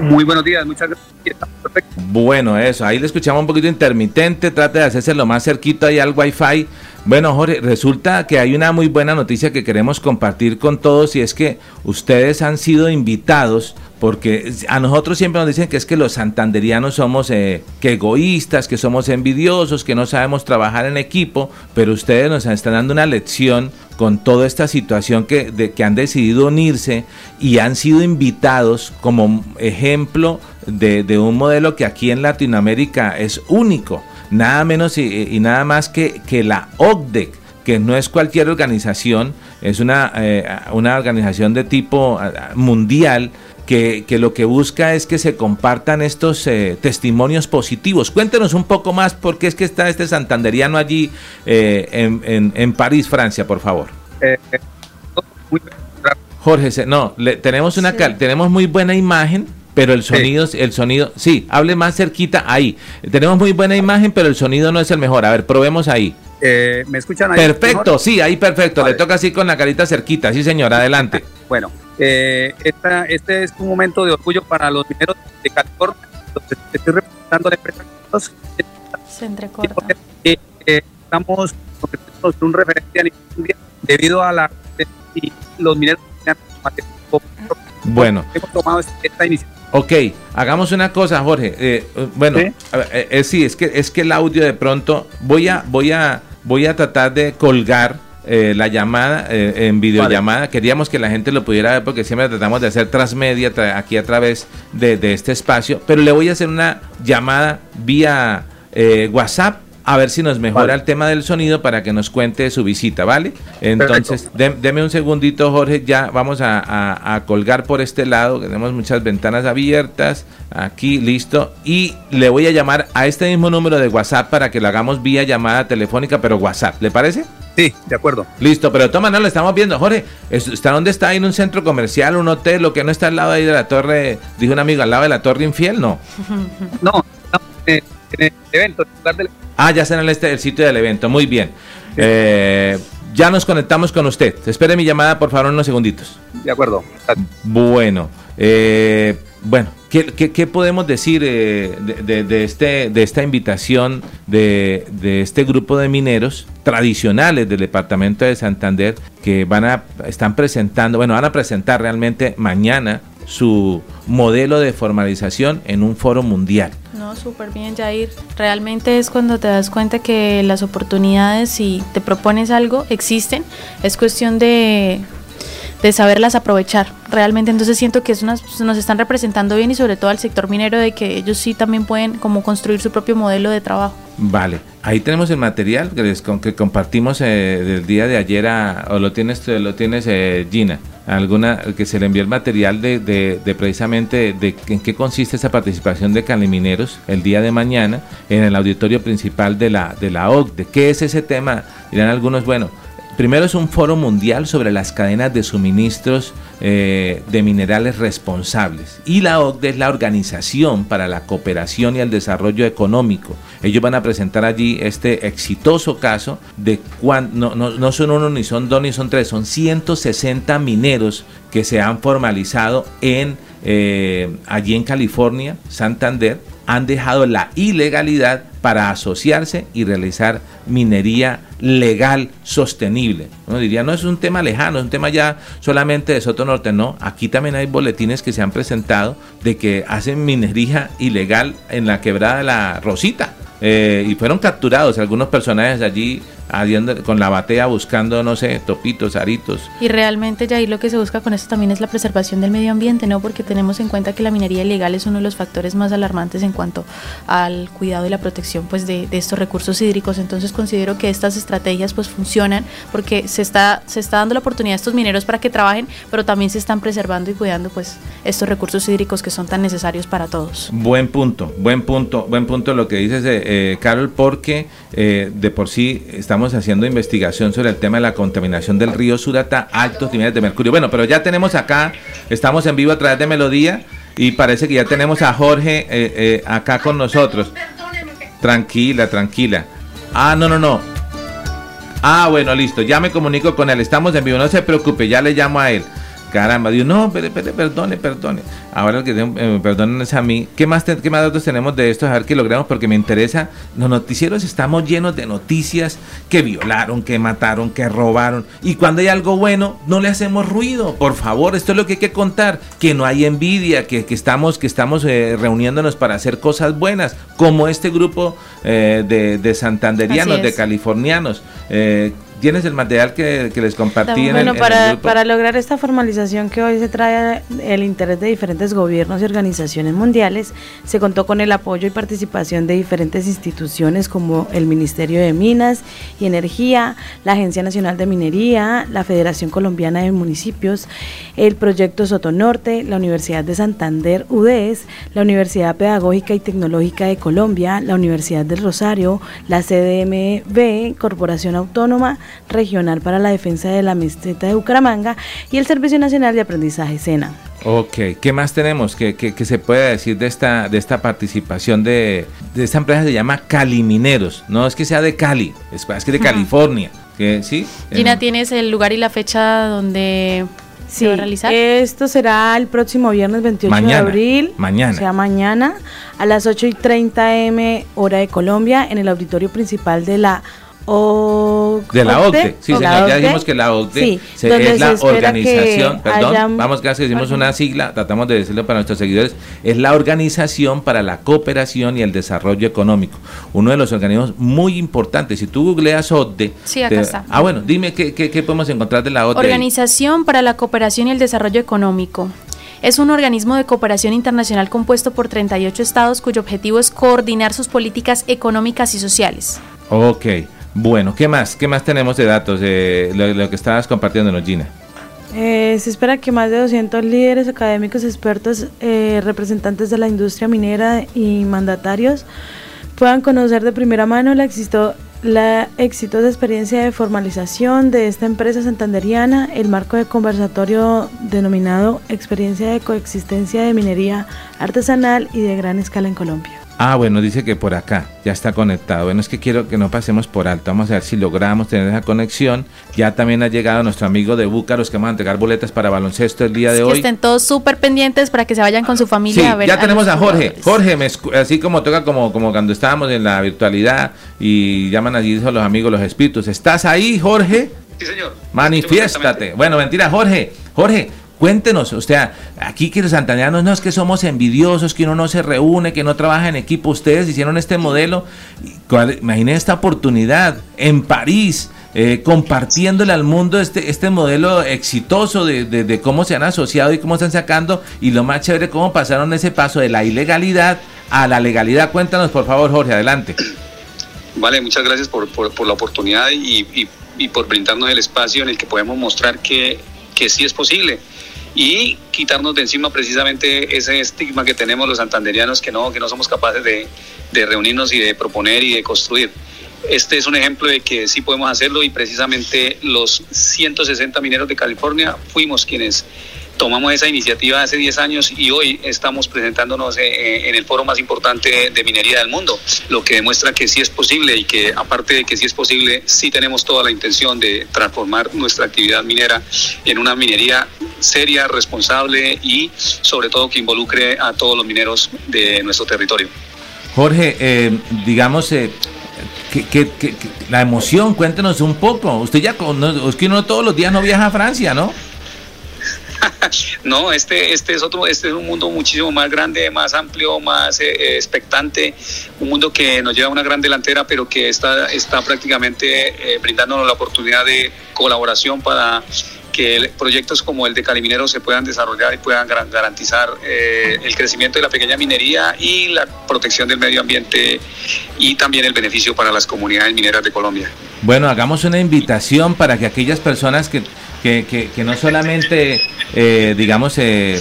Muy buenos días, muchas gracias. Perfecto. Bueno, eso, ahí le escuchamos un poquito intermitente. Trate de hacerse lo más cerquito ahí al Wi-Fi. Bueno, Jorge, resulta que hay una muy buena noticia que queremos compartir con todos y es que ustedes han sido invitados porque a nosotros siempre nos dicen que es que los santanderianos somos eh, que egoístas, que somos envidiosos, que no sabemos trabajar en equipo, pero ustedes nos están dando una lección con toda esta situación que, de, que han decidido unirse y han sido invitados como ejemplo de, de un modelo que aquí en Latinoamérica es único, nada menos y, y nada más que, que la OCDE que no es cualquier organización, es una, eh, una organización de tipo eh, mundial que, que, lo que busca es que se compartan estos eh, testimonios positivos. Cuéntenos un poco más por qué es que está este santanderiano allí eh, en, en, en, París, Francia, por favor. Eh, Jorge, no, le, tenemos una sí. tenemos muy buena imagen, pero el sonido, sí. el sonido, sí, hable más cerquita ahí. Tenemos muy buena imagen, pero el sonido no es el mejor. A ver, probemos ahí. Eh, ¿Me escuchan ahí? Perfecto, mejor? sí, ahí perfecto. Vale. Le toca así con la carita cerquita. Sí, señor, adelante. bueno, eh, esta, este es un momento de orgullo para los mineros de California. Estoy representando la empresa. Se entrecorta. Eh, estamos convirtiéndonos en un referente a nivel mundial debido a la y los mineros bueno hemos tomado esta iniciativa Ok, hagamos una cosa, Jorge. Eh, bueno, ¿Sí? Eh, eh, sí, es que es que el audio de pronto voy a voy a voy a tratar de colgar eh, la llamada eh, en videollamada. Vale. Queríamos que la gente lo pudiera ver porque siempre tratamos de hacer transmedia tra aquí a través de, de, este espacio. Pero le voy a hacer una llamada vía eh, WhatsApp a ver si nos mejora vale. el tema del sonido para que nos cuente su visita, ¿vale? Entonces, de, deme un segundito, Jorge, ya vamos a, a, a, colgar por este lado, tenemos muchas ventanas abiertas, aquí, listo, y le voy a llamar a este mismo número de WhatsApp para que lo hagamos vía llamada telefónica, pero WhatsApp, ¿le parece? Sí, de acuerdo. Listo, pero toma, no lo estamos viendo. Jorge, ¿está dónde está? ¿En un centro comercial, un hotel, lo que no está al lado ahí de la torre? Dijo un amigo, al lado de la torre infiel, ¿no? No, no en el evento, en lugar del Ah, ya en el, este, el sitio del evento. Muy bien. Eh, ya nos conectamos con usted. Espere mi llamada, por favor, unos segunditos. De acuerdo. Bueno, eh, bueno, ¿qué, qué, qué, podemos decir eh, de, de, de, este, de esta invitación de, de este grupo de mineros tradicionales del departamento de Santander que van a están presentando, bueno, van a presentar realmente mañana su modelo de formalización en un foro mundial? No, súper bien, Jair. Realmente es cuando te das cuenta que las oportunidades, si te propones algo, existen. Es cuestión de, de saberlas aprovechar. Realmente entonces siento que es unas, nos están representando bien y sobre todo al sector minero de que ellos sí también pueden como construir su propio modelo de trabajo. Vale, ahí tenemos el material que, que compartimos eh, del día de ayer a, o lo tienes, lo tienes eh, Gina, alguna que se le envió el material de, de, de, precisamente de en qué consiste esa participación de calimineros el día de mañana en el auditorio principal de la, de la OCDE. ¿Qué es ese tema? Dirán algunos, bueno, Primero es un foro mundial sobre las cadenas de suministros eh, de minerales responsables. Y la OCDE es la Organización para la Cooperación y el Desarrollo Económico. Ellos van a presentar allí este exitoso caso de cuán, no, no, no son uno, ni son dos, ni son tres, son 160 mineros que se han formalizado en, eh, allí en California, Santander, han dejado la ilegalidad para asociarse y realizar minería legal sostenible. Uno diría, no es un tema lejano, es un tema ya solamente de Soto Norte, no. Aquí también hay boletines que se han presentado de que hacen minería ilegal en la quebrada de la Rosita. Eh, y fueron capturados algunos personajes allí con la batea buscando, no sé, topitos, aritos. Y realmente, ya ahí lo que se busca con esto también es la preservación del medio ambiente, ¿no? Porque tenemos en cuenta que la minería ilegal es uno de los factores más alarmantes en cuanto al cuidado y la protección pues, de, estos recursos hídricos. Entonces considero que estas estrategias pues funcionan porque se está, se está dando la oportunidad a estos mineros para que trabajen, pero también se están preservando y cuidando pues estos recursos hídricos que son tan necesarios para todos. Buen punto, buen punto, buen punto lo que dices, eh, eh Carol, porque eh, de por sí estamos haciendo investigación sobre el tema de la contaminación del río Surata, altos niveles de mercurio. Bueno, pero ya tenemos acá, estamos en vivo a través de Melodía y parece que ya tenemos a Jorge eh, acá con nosotros. Tranquila, tranquila. Ah, no, no, no. Ah, bueno, listo, ya me comunico con él, estamos en vivo, no se preocupe, ya le llamo a él. Caramba, Dios, no, perdone, perdone. Ahora que eh, perdonen es a mí. ¿Qué más, ¿Qué más datos tenemos de esto? A ver qué logramos, porque me interesa. Los noticieros estamos llenos de noticias que violaron, que mataron, que robaron. Y cuando hay algo bueno, no le hacemos ruido. Por favor, esto es lo que hay que contar. Que no hay envidia, que, estamos, que estamos eh, reuniéndonos para hacer cosas buenas, como este grupo eh, de, de, santanderianos, de californianos. Eh, ¿Tienes el material que, les compartí en, el, para, para lograr esta formalización que hoy se trae el interés de diferentes gobiernos y organizaciones mundiales, se contó con el apoyo y participación de diferentes instituciones como el Ministerio de Minas y Energía, la Agencia Nacional de Minería, la Federación Colombiana de Municipios, el Proyecto Sotonorte, la Universidad de Santander UDES, la Universidad Pedagógica y Tecnológica de Colombia, la Universidad del Rosario, la CDMB, Corporación Autónoma, Regional para la Defensa de la Meseta de Bucaramanga y el Servicio Nacional de Aprendizaje SENA. Ok, ¿qué más tenemos que, que, se puede decir de esta, de esta participación de, de, esta empresa? Se llama Cali Mineros, no es que sea de Cali, es, es que de California. Que, ¿sí? Gina, ¿tienes el lugar y la fecha donde se va a realizar? Esto será el próximo viernes 28 de abril. Mañana. O sea, mañana a las 8 y 30 m hora de Colombia en el auditorio principal de la de la OCDE, sí, señor, ya dijimos que la OCDE es la organización, perdón, vamos que decimos una sigla, tratamos de decirlo para nuestros seguidores, es la Organización para la Cooperación y el Desarrollo Económico, uno de los organismos muy importantes. Si tú googleas OCDE, sí, acá está. ah, bueno, dime qué, qué, podemos encontrar de la OCDE. Organización para la Cooperación y el Desarrollo Económico. Es un organismo de cooperación internacional compuesto por 38 estados cuyo objetivo es coordinar sus políticas económicas y sociales. Ok. Bueno, ¿qué más? ¿Qué más tenemos de datos de lo, que estabas compartiendo, Gina? Eh, se espera que más de 200 líderes académicos, expertos, eh, representantes de la industria minera y mandatarios puedan conocer de primera mano la, la exitosa experiencia de formalización de esta empresa santanderiana, el marco de conversatorio denominado Experiencia de Coexistencia de Minería Artesanal y de Gran Escala en Colombia. Ah, bueno, dice que por acá ya está conectado. Bueno, es que quiero que no pasemos por alto. Vamos a ver si logramos tener esa conexión. Ya también ha llegado nuestro amigo de Búcaros que vamos a entregar boletas para baloncesto el día de hoy. Que estén todos súper pendientes para que se vayan con su familia a ver. Ya tenemos a Jorge. Jorge, así como toca como, como cuando estábamos en la virtualidad y llaman allí los amigos, los espíritus. ¿Estás ahí, Jorge? Sí, señor. Manifiéstate. Bueno, mentira, Jorge. Jorge, Cuéntenos, o sea, aquí que los santandereanos no es que somos envidiosos, que uno no se reúne, que no trabaja en equipo. Ustedes hicieron este modelo. Imaginen esta oportunidad en París, eh, compartiéndole al mundo este, este modelo exitoso de, cómo se han asociado y cómo están sacando. Y lo más chévere, cómo pasaron ese paso de la ilegalidad a la legalidad. Cuéntanos, por favor, Jorge, adelante. Vale, muchas gracias por, la oportunidad y, por brindarnos el espacio en el que podemos mostrar que, que sí es posible y quitarnos de encima precisamente ese estigma que tenemos los santanderianos que no, que no somos capaces de, de reunirnos y de proponer y de construir. Este es un ejemplo de que sí podemos hacerlo y precisamente los 160 mineros de California fuimos quienes tomamos esa iniciativa hace 10 años y hoy estamos presentándonos eh, eh, en el foro más importante de minería del mundo, lo que demuestra que sí es posible y que aparte de que sí es posible, sí tenemos toda la intención de transformar nuestra actividad minera en una minería seria, responsable y sobre todo que involucre a todos los mineros de nuestro territorio. Jorge, eh, digamos, que, la emoción, cuéntenos un poco. Usted ya, es que uno todos los días no viaja a Francia, ¿no? no, este, este es otro, este es un mundo muchísimo más grande, más amplio, más eh, expectante, un mundo que nos lleva a una gran delantera, pero que está, está prácticamente eh, brindándonos la oportunidad de colaboración para que proyectos como el de Caliminero se puedan desarrollar y puedan garantizar eh, el crecimiento de la pequeña minería y la protección del medio ambiente y también el beneficio para las comunidades mineras de Colombia. Bueno, hagamos una invitación para que aquellas personas que, que, que, no solamente, eh, digamos, eh,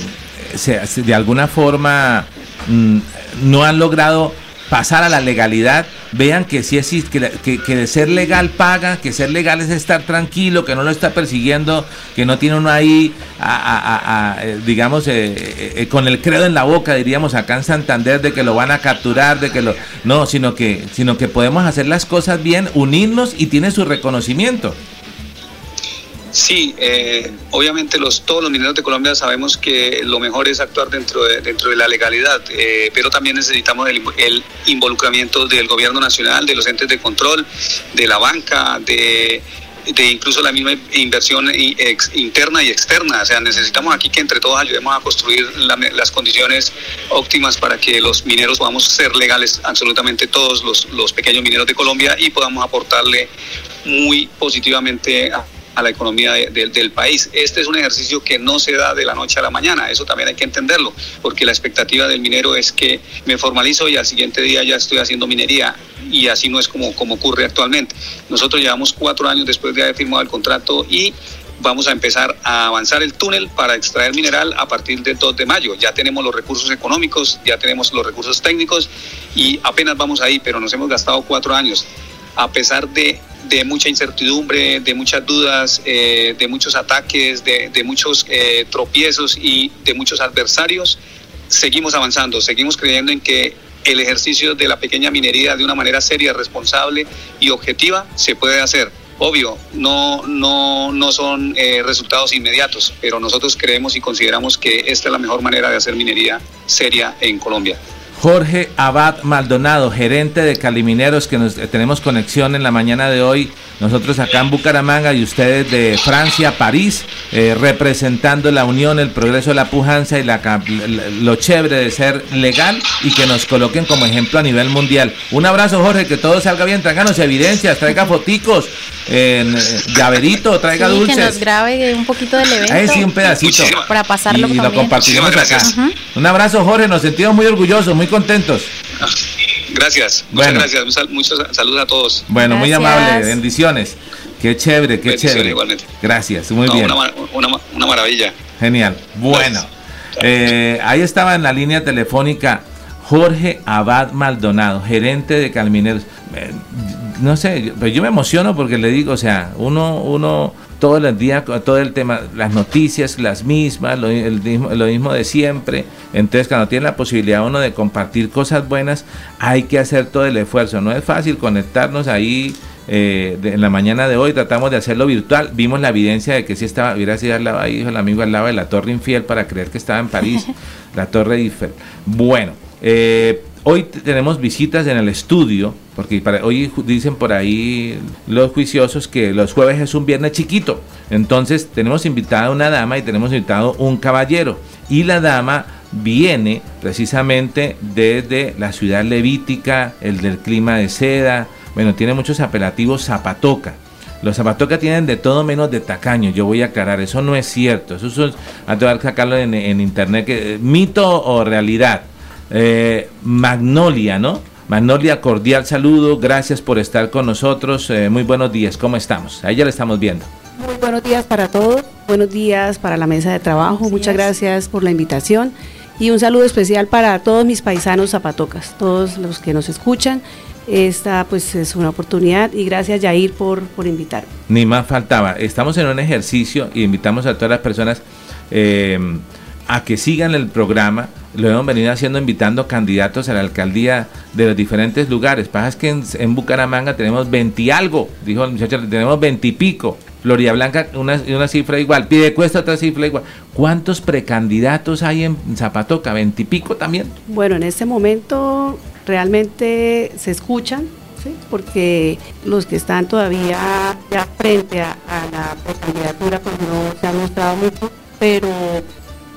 de alguna forma mm, no han logrado pasar a la legalidad, vean que sí existe, que, que, de ser legal paga, que ser legal es estar tranquilo, que no lo está persiguiendo, que no tiene uno ahí, a, eh, digamos, eh, eh, con el credo en la boca, diríamos acá en Santander, de que lo van a capturar, de que lo... No, sino que, sino que podemos hacer las cosas bien, unirnos y tiene su reconocimiento. Sí, eh, obviamente los, todos los mineros de Colombia sabemos que lo mejor es actuar dentro de, dentro de la legalidad, eh, pero también necesitamos el, involucramiento del gobierno nacional, de los entes de control, de la banca, de, incluso la misma inversión interna y externa. O sea, necesitamos aquí que entre todos ayudemos a construir las condiciones óptimas para que los mineros podamos ser legales, absolutamente todos los, los pequeños mineros de Colombia, y podamos aportarle muy positivamente a a la economía del país. Este es un ejercicio que no se da de la noche a la mañana, eso también hay que entenderlo, porque la expectativa del minero es que me formalizo y al siguiente día ya estoy haciendo minería y así no es como, como ocurre actualmente. Nosotros llevamos cuatro años después de haber firmado el contrato y vamos a empezar a avanzar el túnel para extraer mineral a partir del 2 de mayo. Ya tenemos los recursos económicos, ya tenemos los recursos técnicos y apenas vamos ahí, pero nos hemos gastado cuatro años. A pesar de de mucha incertidumbre, de muchas dudas, eh, de muchos ataques, de, muchos eh, tropiezos y de muchos adversarios, seguimos avanzando, seguimos creyendo en que el ejercicio de la pequeña minería de una manera seria, responsable y objetiva se puede hacer. Obvio, no, no, no son eh, resultados inmediatos, pero nosotros creemos y consideramos que esta es la mejor manera de hacer minería seria en Colombia. Jorge Abad Maldonado, gerente de Calimineros, que nos, tenemos conexión en la mañana de hoy, nosotros acá en Bucaramanga y ustedes de Francia, París, eh, representando la unión, el progreso, la pujanza y la, lo chévere de ser legal y que nos coloquen como ejemplo a nivel mundial. Un abrazo, Jorge, que todo salga bien, tráiganos evidencias, traiga foticos, eh, llaverito, traiga dulces. Que nos grabe un poquito del evento. Ahí sí, un pedacito. Para pasarlo y, lo compartimos acá. Un abrazo, Jorge, nos sentimos muy orgullosos, muy contentos. Gracias, muchas gracias. Muchos saludos a todos. Bueno, muy amable, bendiciones. Qué chévere, qué chévere. Gracias, muy bien. Una, maravilla. Genial. Bueno, eh, ahí estaba en la línea telefónica Jorge Abad Maldonado, gerente de Calmineros. Eh, no sé, pero yo me emociono porque le digo, o sea, uno, uno todo el día, todo el tema, las noticias, las mismas, lo, mismo, de siempre. Entonces, cuando tiene la posibilidad uno de compartir cosas buenas, hay que hacer todo el esfuerzo. No es fácil conectarnos ahí. Eh, en la mañana de hoy tratamos de hacerlo virtual. Vimos la evidencia de que sí estaba, hubiera sido al lado ahí, dijo el amigo al lado de la Torre Infiel para creer que estaba en París, la Torre Eiffel. Bueno, eh, Hoy tenemos visitas en el estudio, porque para, hoy dicen por ahí los juiciosos que los jueves es un viernes chiquito. Entonces tenemos invitada una dama y tenemos invitado un caballero. Y la dama viene precisamente desde la ciudad levítica, el del clima de seda. Bueno, tiene muchos apelativos zapatoca. Los zapatoca tienen de todo menos de tacaño. Yo voy a aclarar, eso no es cierto. Eso es, a sacarlo en, en internet. Que, mito o realidad. Eh, Magnolia, ¿no? Magnolia, cordial saludo, gracias por estar con nosotros. Eh, muy buenos días, ¿cómo estamos? Ahí ya la estamos viendo. Muy buenos días para todos, buenos días para la mesa de trabajo, muchas gracias por la invitación y un saludo especial para todos mis paisanos zapatocas, todos los que nos escuchan. Esta pues es una oportunidad y gracias Yair por, por invitarme. Ni más faltaba, estamos en un ejercicio y invitamos a todas las personas eh, a que sigan el programa lo hemos venido haciendo invitando candidatos a la alcaldía de los diferentes lugares. Pasa es que en, Bucaramanga tenemos 20 algo, dijo el muchacho, tenemos 20 y pico. Blanca, una, una cifra igual. Pide cuesta otra cifra igual. ¿Cuántos precandidatos hay en Zapatoca? ¿20 y pico también? Bueno, en este momento realmente se escuchan, ¿sí? porque los que están todavía ya frente a, la precandidatura pues no se han mostrado mucho pero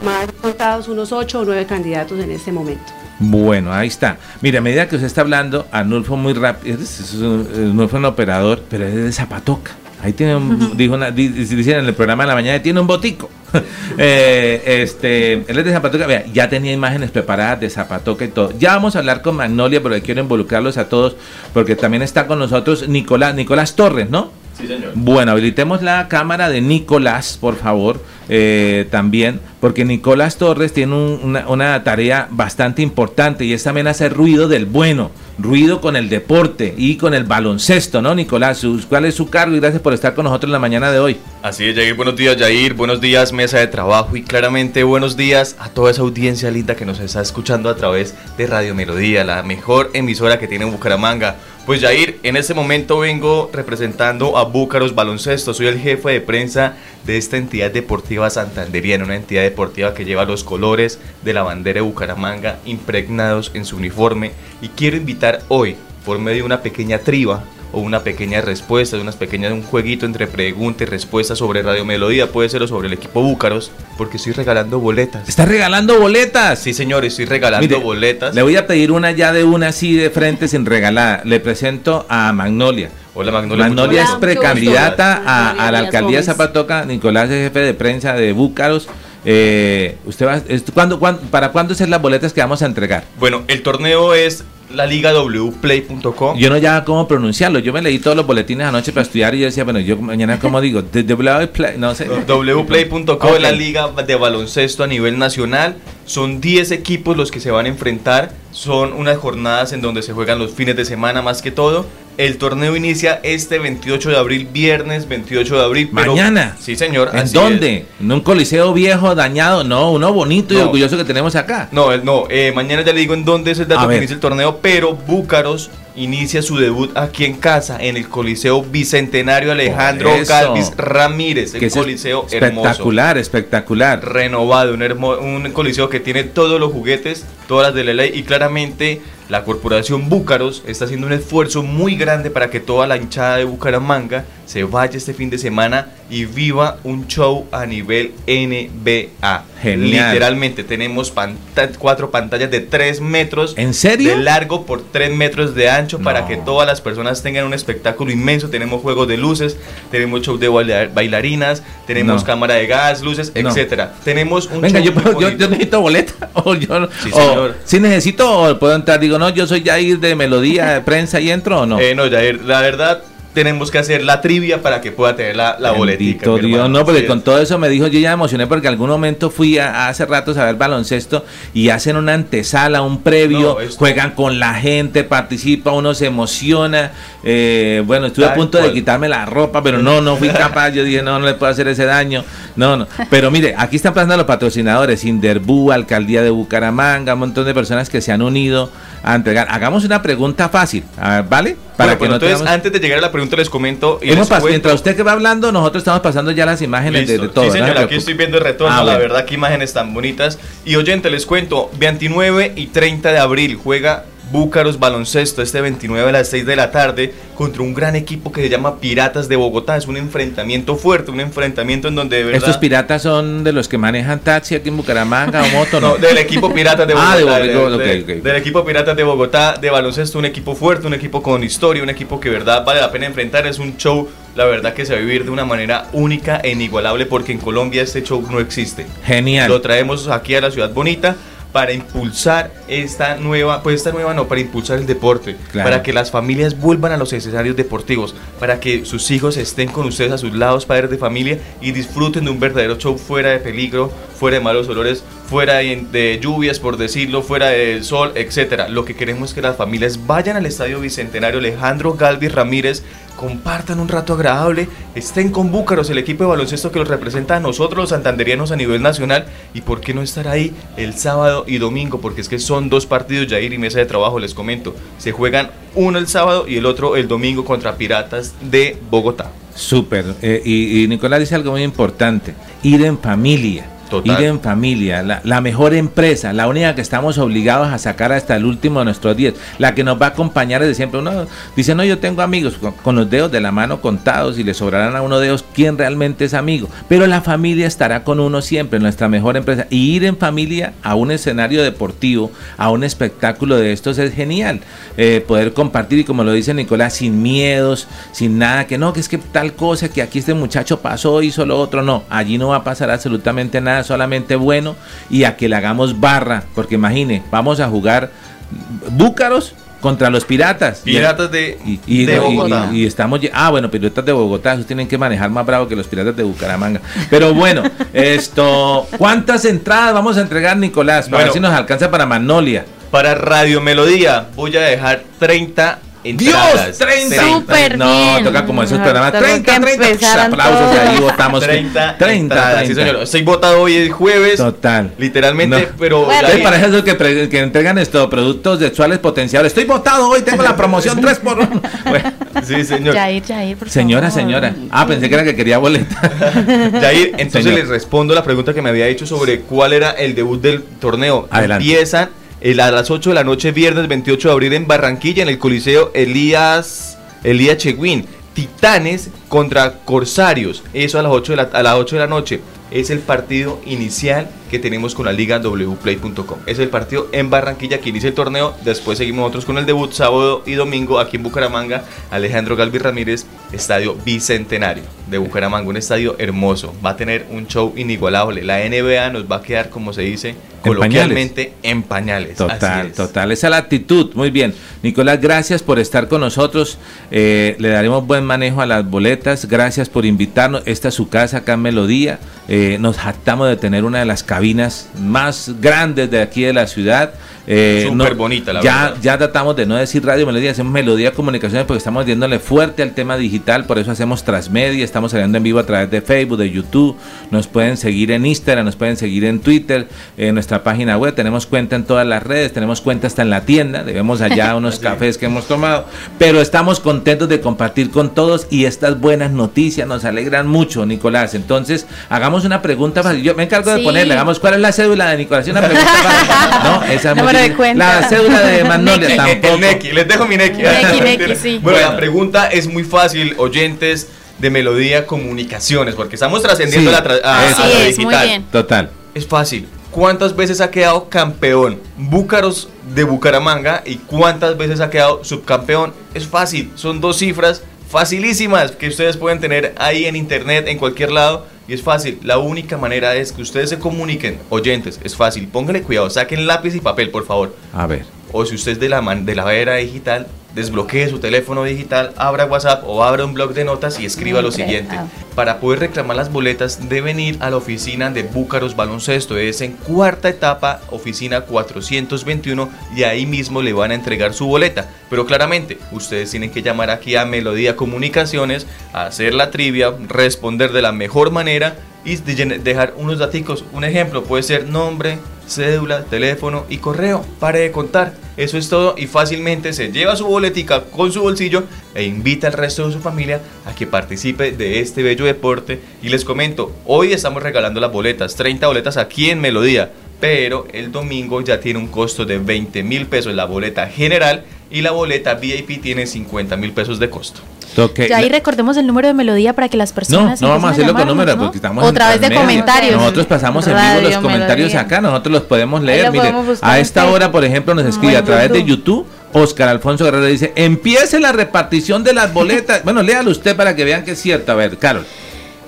más contados unos ocho o nueve candidatos en este momento. Bueno, ahí está. Mira, a medida que usted está hablando, Anulfo muy rápido, Anulfo es un operador, pero es de Zapatoca. Ahí tiene un, dijo una, dicen en el programa de la mañana, tiene un botico. eh, este, él es de Zapatoca, vea, ya tenía imágenes preparadas de Zapatoca y todo. Ya vamos a hablar con Magnolia, porque quiero involucrarlos a todos, porque también está con nosotros Nicolás, Nicolás Torres, ¿no? Señor. Bueno, habilitemos la cámara de Nicolás, por favor, eh, también, porque Nicolás Torres tiene una, una, tarea bastante importante y es también hacer ruido del bueno, ruido con el deporte y con el baloncesto, ¿no, Nicolás? ¿Cuál es su cargo? Y gracias por estar con nosotros en la mañana de hoy. Así es, Jair. Buenos días, Jair. Buenos días, mesa de trabajo. Y claramente buenos días a toda esa audiencia linda que nos está escuchando a través de Radio Melodía, la mejor emisora que tiene en Bucaramanga. Pues Jair, en este momento vengo representando a Búcaros Baloncesto. Soy el jefe de prensa de esta entidad deportiva santanderiana, una entidad deportiva que lleva los colores de la bandera de Bucaramanga impregnados en su uniforme. Y quiero invitar hoy, por medio de una pequeña triba, o una pequeña respuesta, unas pequeñas, un jueguito entre pregunta y respuesta sobre Radio Melodía, puede ser o sobre el equipo Búcaros, porque estoy regalando boletas. ¿Está regalando boletas? Sí, señores, estoy regalando boletas. Le voy a pedir una ya de una así de frente sin regalar. Le presento a Magnolia. Hola Magnolia. Magnolia es precandidata a, a, la alcaldía de Zapatoca. Nicolás es jefe de prensa de Búcaros. Eh, usted va, es, ¿cuándo, cuándo, ¿Para cuándo ser las boletas que vamos a entregar? Bueno, el torneo es la liga wplay.com. Yo no ya cómo pronunciarlo. Yo me leí todos los boletines anoche para estudiar y yo decía, bueno, yo mañana cómo digo, wplay, no sé. wplay.com okay. es la liga de baloncesto a nivel nacional. Son 10 equipos los que se van a enfrentar. Son unas jornadas en donde se juegan los fines de semana más que todo. El torneo inicia este 28 de abril, viernes 28 de abril. Pero, Mañana. Sí, señor. ¿En dónde? Es. ¿En un coliseo viejo, dañado? No, uno bonito y orgulloso que tenemos acá. No, no, eh, mañana ya le digo en dónde es el A dato que ver. inicia el torneo, pero Búcaros inicia su debut aquí en casa, en el Coliseo Bicentenario Alejandro. Galvis Ramírez, el Que es Coliseo hermoso. espectacular, espectacular. Renovado, un, hermo- un coliseo que tiene todos los juguetes, todas las de la ley y claramente la corporación Búcaros está haciendo un esfuerzo muy grande para que toda la hinchada de Bucaramanga se vaya este fin de semana y viva un show a nivel NBA. Genial. Literalmente tenemos panta- cuatro pantallas de 3 metros ¿En serio? de largo por 3 metros de ancho para que todas las personas tengan un espectáculo inmenso. Tenemos juegos de luces, tenemos show de baila- bailarinas, tenemos No. cámara de gas, luces, No. etcétera. Tenemos un Venga, show yo, yo, yo necesito boleta. O yo, Sí, o si necesito, o puedo entrar. Digo, no, yo soy Jair de Melodía, de prensa y entro o no. Eh, no, Jair, la verdad tenemos que hacer la trivia para que pueda tener la, la boletica. Dios, no, porque Sí, con todo eso me dijo, yo ya me emocioné porque algún momento fui a, a hace rato a ver baloncesto y hacen una antesala, un previo, No, esto- juegan con la gente, participa, uno se emociona. eh, bueno, estuve a punto de quitarme la ropa, pero no, no fui capaz. Yo dije, no, no le puedo hacer ese daño. No, no. Pero mire, aquí están pasando los patrocinadores, Inderbú, Alcaldía de Bucaramanga, un montón de personas que se han unido a entregar. Hagamos una pregunta fácil, a ver, ¿vale? Bueno, pues entonces, tengamos- antes de llegar a la pregunta les comento y les cuento- mientras usted que va hablando, nosotros estamos pasando ya las imágenes de, de todo. Sí, señor, se aquí estoy viendo el retorno, Ah, la bueno. verdad, qué imágenes tan bonitas. Y oyente, les cuento, 29 y 30 de abril juega Búcaros Baloncesto este 29 a las 6 de la tarde contra un gran equipo que se llama Piratas de Bogotá. Es un enfrentamiento fuerte, un enfrentamiento en donde de verdad... Estos piratas son de los que manejan taxi aquí en Bucaramanga o moto, ¿no? No, del equipo Piratas de Ah, Bogotá. de de- Bogotá, de- ok, ok. Del equipo Piratas de Bogotá de baloncesto, un equipo fuerte, un equipo con historia, un equipo que verdad vale la pena enfrentar. Es un show, la verdad, que se va a vivir de una manera única e inigualable porque en Colombia este show no existe. Genial. Lo traemos aquí a la ciudad bonita para impulsar esta nueva, pues esta nueva no, para impulsar el deporte, Claro. para que las familias vuelvan a los escenarios deportivos, para que sus hijos estén con ustedes a sus lados, padres de familia, y disfruten de un verdadero show fuera de peligro, fuera de malos olores, fuera de, lluvias, por decirlo, fuera del sol, etcétera. Lo que queremos es que las familias vayan al Estadio Bicentenario Alejandro Galvis Ramírez, compartan un rato agradable, estén con Búcaros, el equipo de baloncesto que los representa a nosotros los santanderianos a nivel nacional, y por qué no estar ahí el sábado y domingo, porque es que son dos partidos, Jair y mesa de trabajo, les comento, se juegan uno el sábado y el otro el domingo contra Piratas de Bogotá. Súper. Eh, y Nicolás dice algo muy importante, ir en familia. Ir en familia, la, mejor empresa, la única que estamos obligados a sacar hasta el último de nuestros días, la que nos va a acompañar desde siempre. Uno dice, no, yo tengo amigos con, con los dedos de la mano contados y le sobrarán a uno dedos quién realmente es amigo. Pero la familia estará con uno siempre, nuestra mejor empresa. Y ir en familia a un escenario deportivo, a un espectáculo de estos es genial. Eh, poder compartir y como lo dice Nicolás, sin miedos, sin nada, que no, que es que tal cosa, que aquí este muchacho pasó, hizo lo otro. No, allí no va a pasar absolutamente nada, solamente bueno y a que le hagamos barra. Porque imagine, vamos a jugar búcaros contra los piratas. Piratas de, y, Bogotá. Y, estamos. Ah, bueno, piratas de Bogotá, esos tienen que manejar más bravo que los piratas de Bucaramanga. Pero bueno, esto. ¿Cuántas entradas vamos a entregar, Nicolás? Para ver si nos alcanza para Magnolia. Para Radio Melodía, voy a dejar 30 Dios, 30. Super no, toca como esos programas. 30, 30. Aplausos ahí votamos. 30, 30, Sí, señor. Estoy votado hoy el jueves. Total. Literalmente, pero. Bueno, para eso que, que entregan estos productos sexuales potenciales. Estoy votado hoy, tengo la promoción 3 por 1. Bueno, sí, señor. Yair, Yair, por Señora, favor. señora. Ah, pensé que era que quería boleta. Yair, entonces les respondo la pregunta que me había hecho sobre cuál era el debut del torneo. Adelante. Empiezan a las 8 de la noche, viernes 28 de abril en Barranquilla, en el Coliseo Elías, Elías Cheguín. Titanes contra Corsarios, eso a las 8 de la, a las 8 de la noche. Es el partido inicial que tenemos con la liga wplay.com. Es el partido en Barranquilla que inicia el torneo. Después seguimos nosotros con el debut sábado y domingo aquí en Bucaramanga. Alejandro Galvi Ramírez, Estadio Bicentenario de Bucaramanga, un estadio hermoso. Va a tener un show inigualable. La NBA nos va a quedar, como se dice, coloquialmente en pañales. Total, total. Esa es la actitud. Muy bien. Nicolás, gracias por estar con nosotros. Eh, le daremos buen manejo a las boletas. Gracias por invitarnos. Esta es su casa acá en Melodía. Eh, nos jactamos de tener una de las cabinas más grandes de aquí de la ciudad. Eh, Súper bonita, la ya, verdad. Ya tratamos de no decir radio melodía, hacemos melodía comunicaciones porque estamos diéndole fuerte al tema digital, por eso hacemos transmedia, estamos saliendo en vivo a través de Facebook, de YouTube, nos pueden seguir en Instagram, nos pueden seguir en Twitter, en nuestra página web, tenemos cuenta en todas las redes, tenemos cuenta hasta en la tienda, debemos allá unos cafés que hemos tomado, pero estamos contentos de compartir con todos y estas buenas noticias nos alegran mucho, Nicolás. Entonces, hagamos una pregunta fácil. Yo me encargo de ponerle, hagamos cuál es la cédula de Nicolás. Y Una pregunta fácil. No, esa es muy Número de difícil. cuenta. La cédula de Magnolia El tampoco. Neki, les dejo mi Neki. Neki, Neki, sí. Bueno, la pregunta es muy fácil, oyentes de Melodía Comunicaciones, porque estamos trascendiendo Sí, la tra- a, eso a Así lo es, muy digital. bien. Total. Es fácil. ¿Cuántas veces ha quedado campeón Búcaros de Bucaramanga y cuántas veces ha quedado subcampeón? Es fácil, son dos cifras facilísimas que ustedes pueden tener ahí en internet, en cualquier lado. Y es fácil, la única manera es que ustedes se comuniquen, oyentes, es fácil, pónganle cuidado, saquen lápiz y papel, por favor. A ver. O si usted es de la, man- de la era digital, desbloquee su teléfono digital, abra WhatsApp o abra un blog de notas y escriba lo siguiente. ah. Para poder reclamar las boletas deben ir a la oficina de Búcaros Baloncesto. Es en cuarta etapa, oficina 421 y ahí mismo le van a entregar su boleta. Pero claramente, ustedes tienen que llamar aquí a Melodía Comunicaciones, hacer la trivia, responder de la mejor manera y dejar unos daticos. Un ejemplo puede ser nombre, cédula, teléfono y correo. Pare de contar. Eso es todo y fácilmente se lleva su boletica con su bolsillo e invita al resto de su familia a que participe de este bello deporte. Y les comento, hoy estamos regalando las boletas, 30 boletas aquí en Melodía, pero el domingo ya tiene un costo de 20 mil pesos la boleta general y la boleta VIP tiene 50 mil pesos de costo. Ya ahí recordemos el número de melodía para que las No, personas. no vamos a hacerlo con números ¿no? porque estamos Otra vez de comentarios. Nosotros pasamos en vivo los comentarios Melodía. acá, nosotros los podemos leer. Lo Mire, podemos buscar a esta hora, por ejemplo, nos escribe a través de YouTube. YouTube. Oscar Alfonso Guerrero dice, empiece la repartición de las boletas. bueno, léalo usted para que vean que es cierto. A ver, Carol.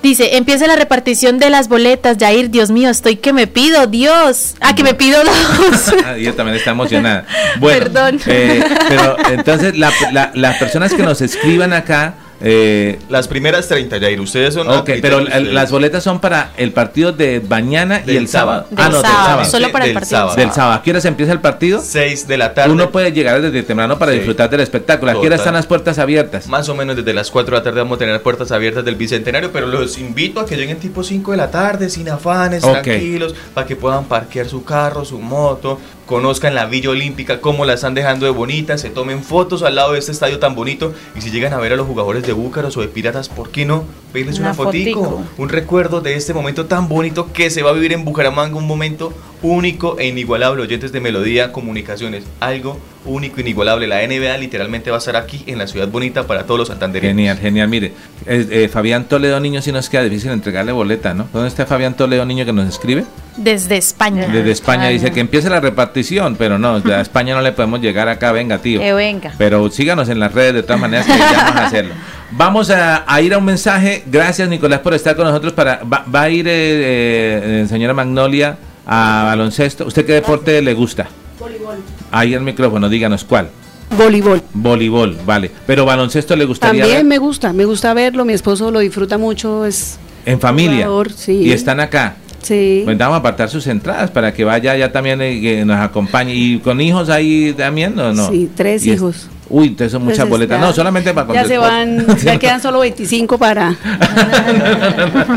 Dice, empieza la repartición de las boletas, Jair, Dios mío, estoy que me pido, Dios. Ah, que me pido dos. Ah, ella también está emocionada. Bueno, Perdón. eh, pero entonces la- la- las personas que nos escriban acá, eh, Las primeras 30, Jair, ustedes son... ok, pero ustedes- el- las boletas son para el partido de mañana y Del el sábado. sábado. Ah, no, Del del sábado, sábado. solo para el Del partido. sábado. Del sábado. ¿A qué hora se empieza el partido? 6 de la tarde. Uno puede llegar desde temprano para Sí. disfrutar del espectáculo. ¿A qué hora están las puertas abiertas? Más o menos desde las 4 de la tarde vamos a tener puertas abiertas del Bicentenario, pero los invito a que lleguen tipo 5 de la tarde, sin afanes, Ok. tranquilos, para que puedan parquear su carro, su moto, conozcan la Villa Olímpica, cómo la están dejando de bonita, se tomen fotos al lado de este estadio tan bonito y si llegan a ver a los jugadores de Búcaros o de Piratas, ¿por qué no pedirles una, Una fotico? fotico. Un recuerdo de este momento tan bonito que se va a vivir en Bucaramanga, un momento único e inigualable, oyentes de Melodía Comunicaciones, algo único e inigualable. La NBA literalmente va a estar aquí en la ciudad bonita para todos los santandereños. Genial, genial. Mire, eh, eh, Fabián Toledo Niño sí nos queda difícil entregarle boleta, ¿no? ¿Dónde está Fabián Toledo Niño que nos escribe? Desde España. Desde España dice que empiece la repartición, pero no, de España no le podemos llegar acá, venga, tío. Que venga. Pero síganos en las redes de todas maneras que ya vamos a hacerlo. Vamos a, a ir a un mensaje. Gracias, Nicolás, por estar con nosotros. Para, va, va a ir, eh, eh, señora Magnolia, a baloncesto. ¿Usted qué deporte le gusta? Voleibol. Ahí el micrófono, díganos cuál. Voleibol. Voleibol, vale. Pero baloncesto le gustaría También ver me gusta, me gusta verlo, mi esposo lo disfruta mucho, es en familia. jugador, sí. Y están acá. sí. Pues vamos a apartar sus entradas para que vaya ya también y que nos acompañe. ¿Y con hijos ahí también o no? Sí, tres Y hijos. Uy, entonces son muchas boletas. ya- No, solamente para Ya se van, ya quedan solo 25 para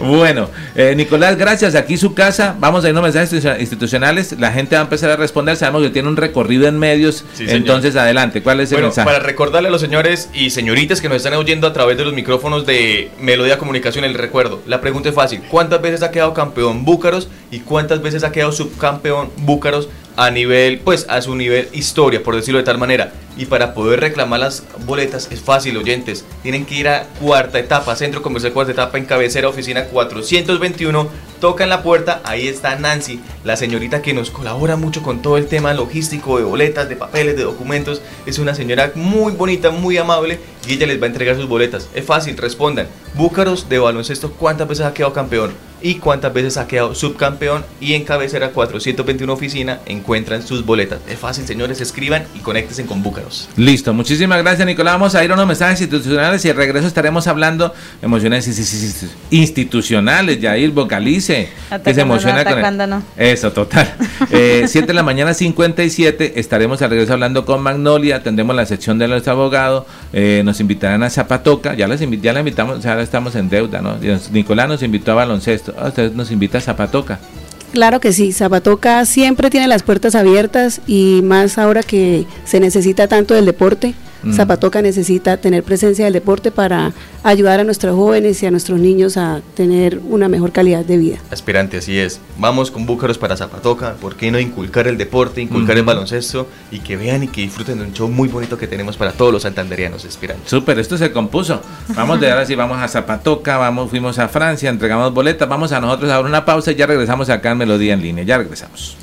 bueno, eh, Nicolás, gracias. Aquí su casa. Vamos a ir a mensajes institu- institucionales. La gente va a empezar a responder. Sabemos que tiene un recorrido en medios. Sí, entonces, adelante. ¿Cuál es el Bueno, mensaje? para recordarle a los señores y señoritas que nos están oyendo a través de los micrófonos de Melodía Comunicación el recuerdo. La pregunta es fácil. ¿Cuántas veces ha quedado campeón Búcaros y cuántas veces ha quedado subcampeón Búcaros a nivel, pues a su nivel historia, por decirlo de tal manera? Y para poder reclamar las boletas es fácil, oyentes. Tienen que ir a cuarta etapa, Centro Comercial Cuarta Etapa en cabecera, oficina 421. Tocan la puerta, ahí está Nancy, la señorita que nos colabora mucho con todo el tema logístico de boletas, de papeles, de documentos. Es una señora muy bonita, muy amable y ella les va a entregar sus boletas. Es fácil, respondan. Búcaros de baloncesto, ¿cuántas veces ha quedado campeón? Y cuántas veces ha quedado subcampeón y en cabecera 421 oficina encuentran sus boletas. Es fácil, señores, escriban y conéctense con Búcaros. Listo, muchísimas gracias Nicolás. Vamos a ir a unos mensajes institucionales y al regreso estaremos hablando emociones institucionales. Yair, vocalice. Que se Atacando no, emociona con atacando no. Eso, total. Eh, 7 de la mañana 57 estaremos al regreso hablando con Magnolia. Tendremos la sección de nuestro abogado. eh, nos invitarán a Zapatoca. Ya, les invi- ya la invitamos, ya estamos en deuda, ¿no? Nicolás nos invitó a baloncesto. Ah, usted nos invita a Zapatoca. Claro que sí, Zapatoca siempre tiene las puertas abiertas y más ahora que se necesita tanto del deporte. Mm. Zapatoca necesita tener presencia del deporte para ayudar a nuestros jóvenes y a nuestros niños a tener una mejor calidad de vida. Aspirante, así es. Vamos con Búcaros para Zapatoca. ¿Por qué no inculcar el deporte, inculcar el baloncesto y que vean y que disfruten de un show muy bonito que tenemos para todos los santanderianos aspirantes? Súper, esto se compuso. Vamos de ahora sí, vamos a Zapatoca, vamos, fuimos a Francia, entregamos boletas, vamos a nosotros a una pausa y ya regresamos acá en Melodía en línea. Ya regresamos.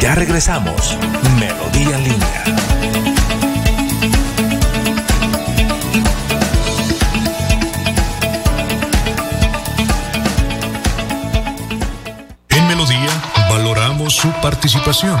Ya regresamos. Melodía en línea. Su participación.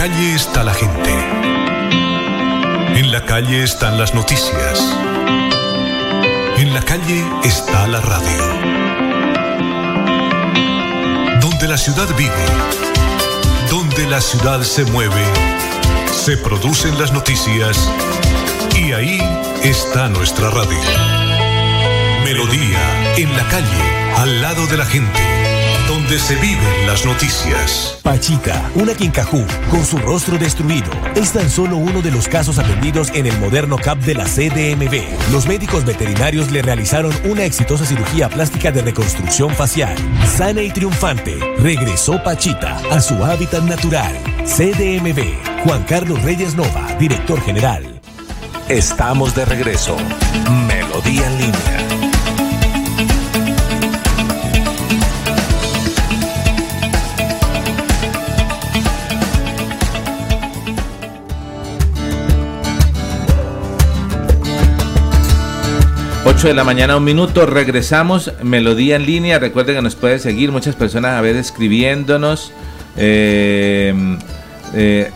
Calle está la gente. En la calle están las noticias. En la calle está la radio. Donde la ciudad vive, donde la ciudad se mueve, se producen las noticias y ahí está nuestra radio. Melodía, en la calle, al lado de la gente, donde se viven las noticias. Pachita, una quincajú, con su rostro destruido, es tan solo uno de los casos atendidos en el moderno CAP de la CDMB. Los médicos veterinarios le realizaron una exitosa cirugía plástica de reconstrucción facial. Sana y triunfante, regresó Pachita a su hábitat natural. CDMB, Juan Carlos Reyes Nova, director general. Estamos de regreso. Melodía en línea. 8 de la mañana, un minuto, regresamos, Melodía en línea, recuerden que nos puede seguir muchas personas a ver escribiéndonos eh, eh,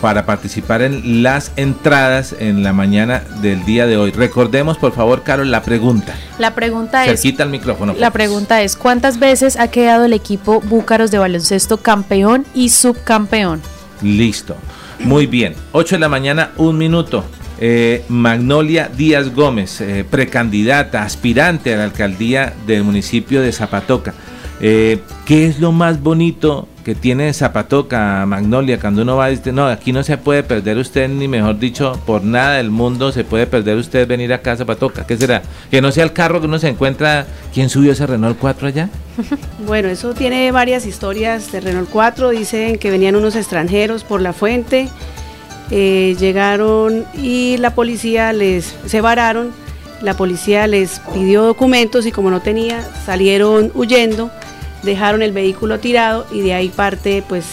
para participar en las entradas en la mañana del día de hoy. Recordemos, por favor, Carol, la pregunta. La pregunta es... quita el micrófono. La pregunta es, ¿cuántas veces ha quedado el equipo Búcaros de baloncesto campeón y subcampeón? Listo. Muy bien. 8 de la mañana, un minuto. Eh, Magnolia Díaz Gómez, eh, precandidata, aspirante a la alcaldía del municipio de Zapatoca. Eh, ¿Qué es lo más bonito que tiene Zapatoca, Magnolia, cuando uno va y dice, no, aquí no se puede perder usted, ni mejor dicho, por nada del mundo se puede perder usted venir acá a Zapatoca? ¿Qué será? Que no sea el carro que uno se encuentra, ¿quién subió ese Renault 4 allá? Bueno, eso tiene varias historias de Renault 4, dicen que venían unos extranjeros por la fuente eh, llegaron y la policía les se vararon, la policía les pidió documentos y como no tenía, salieron huyendo, dejaron el vehículo tirado y de ahí parte pues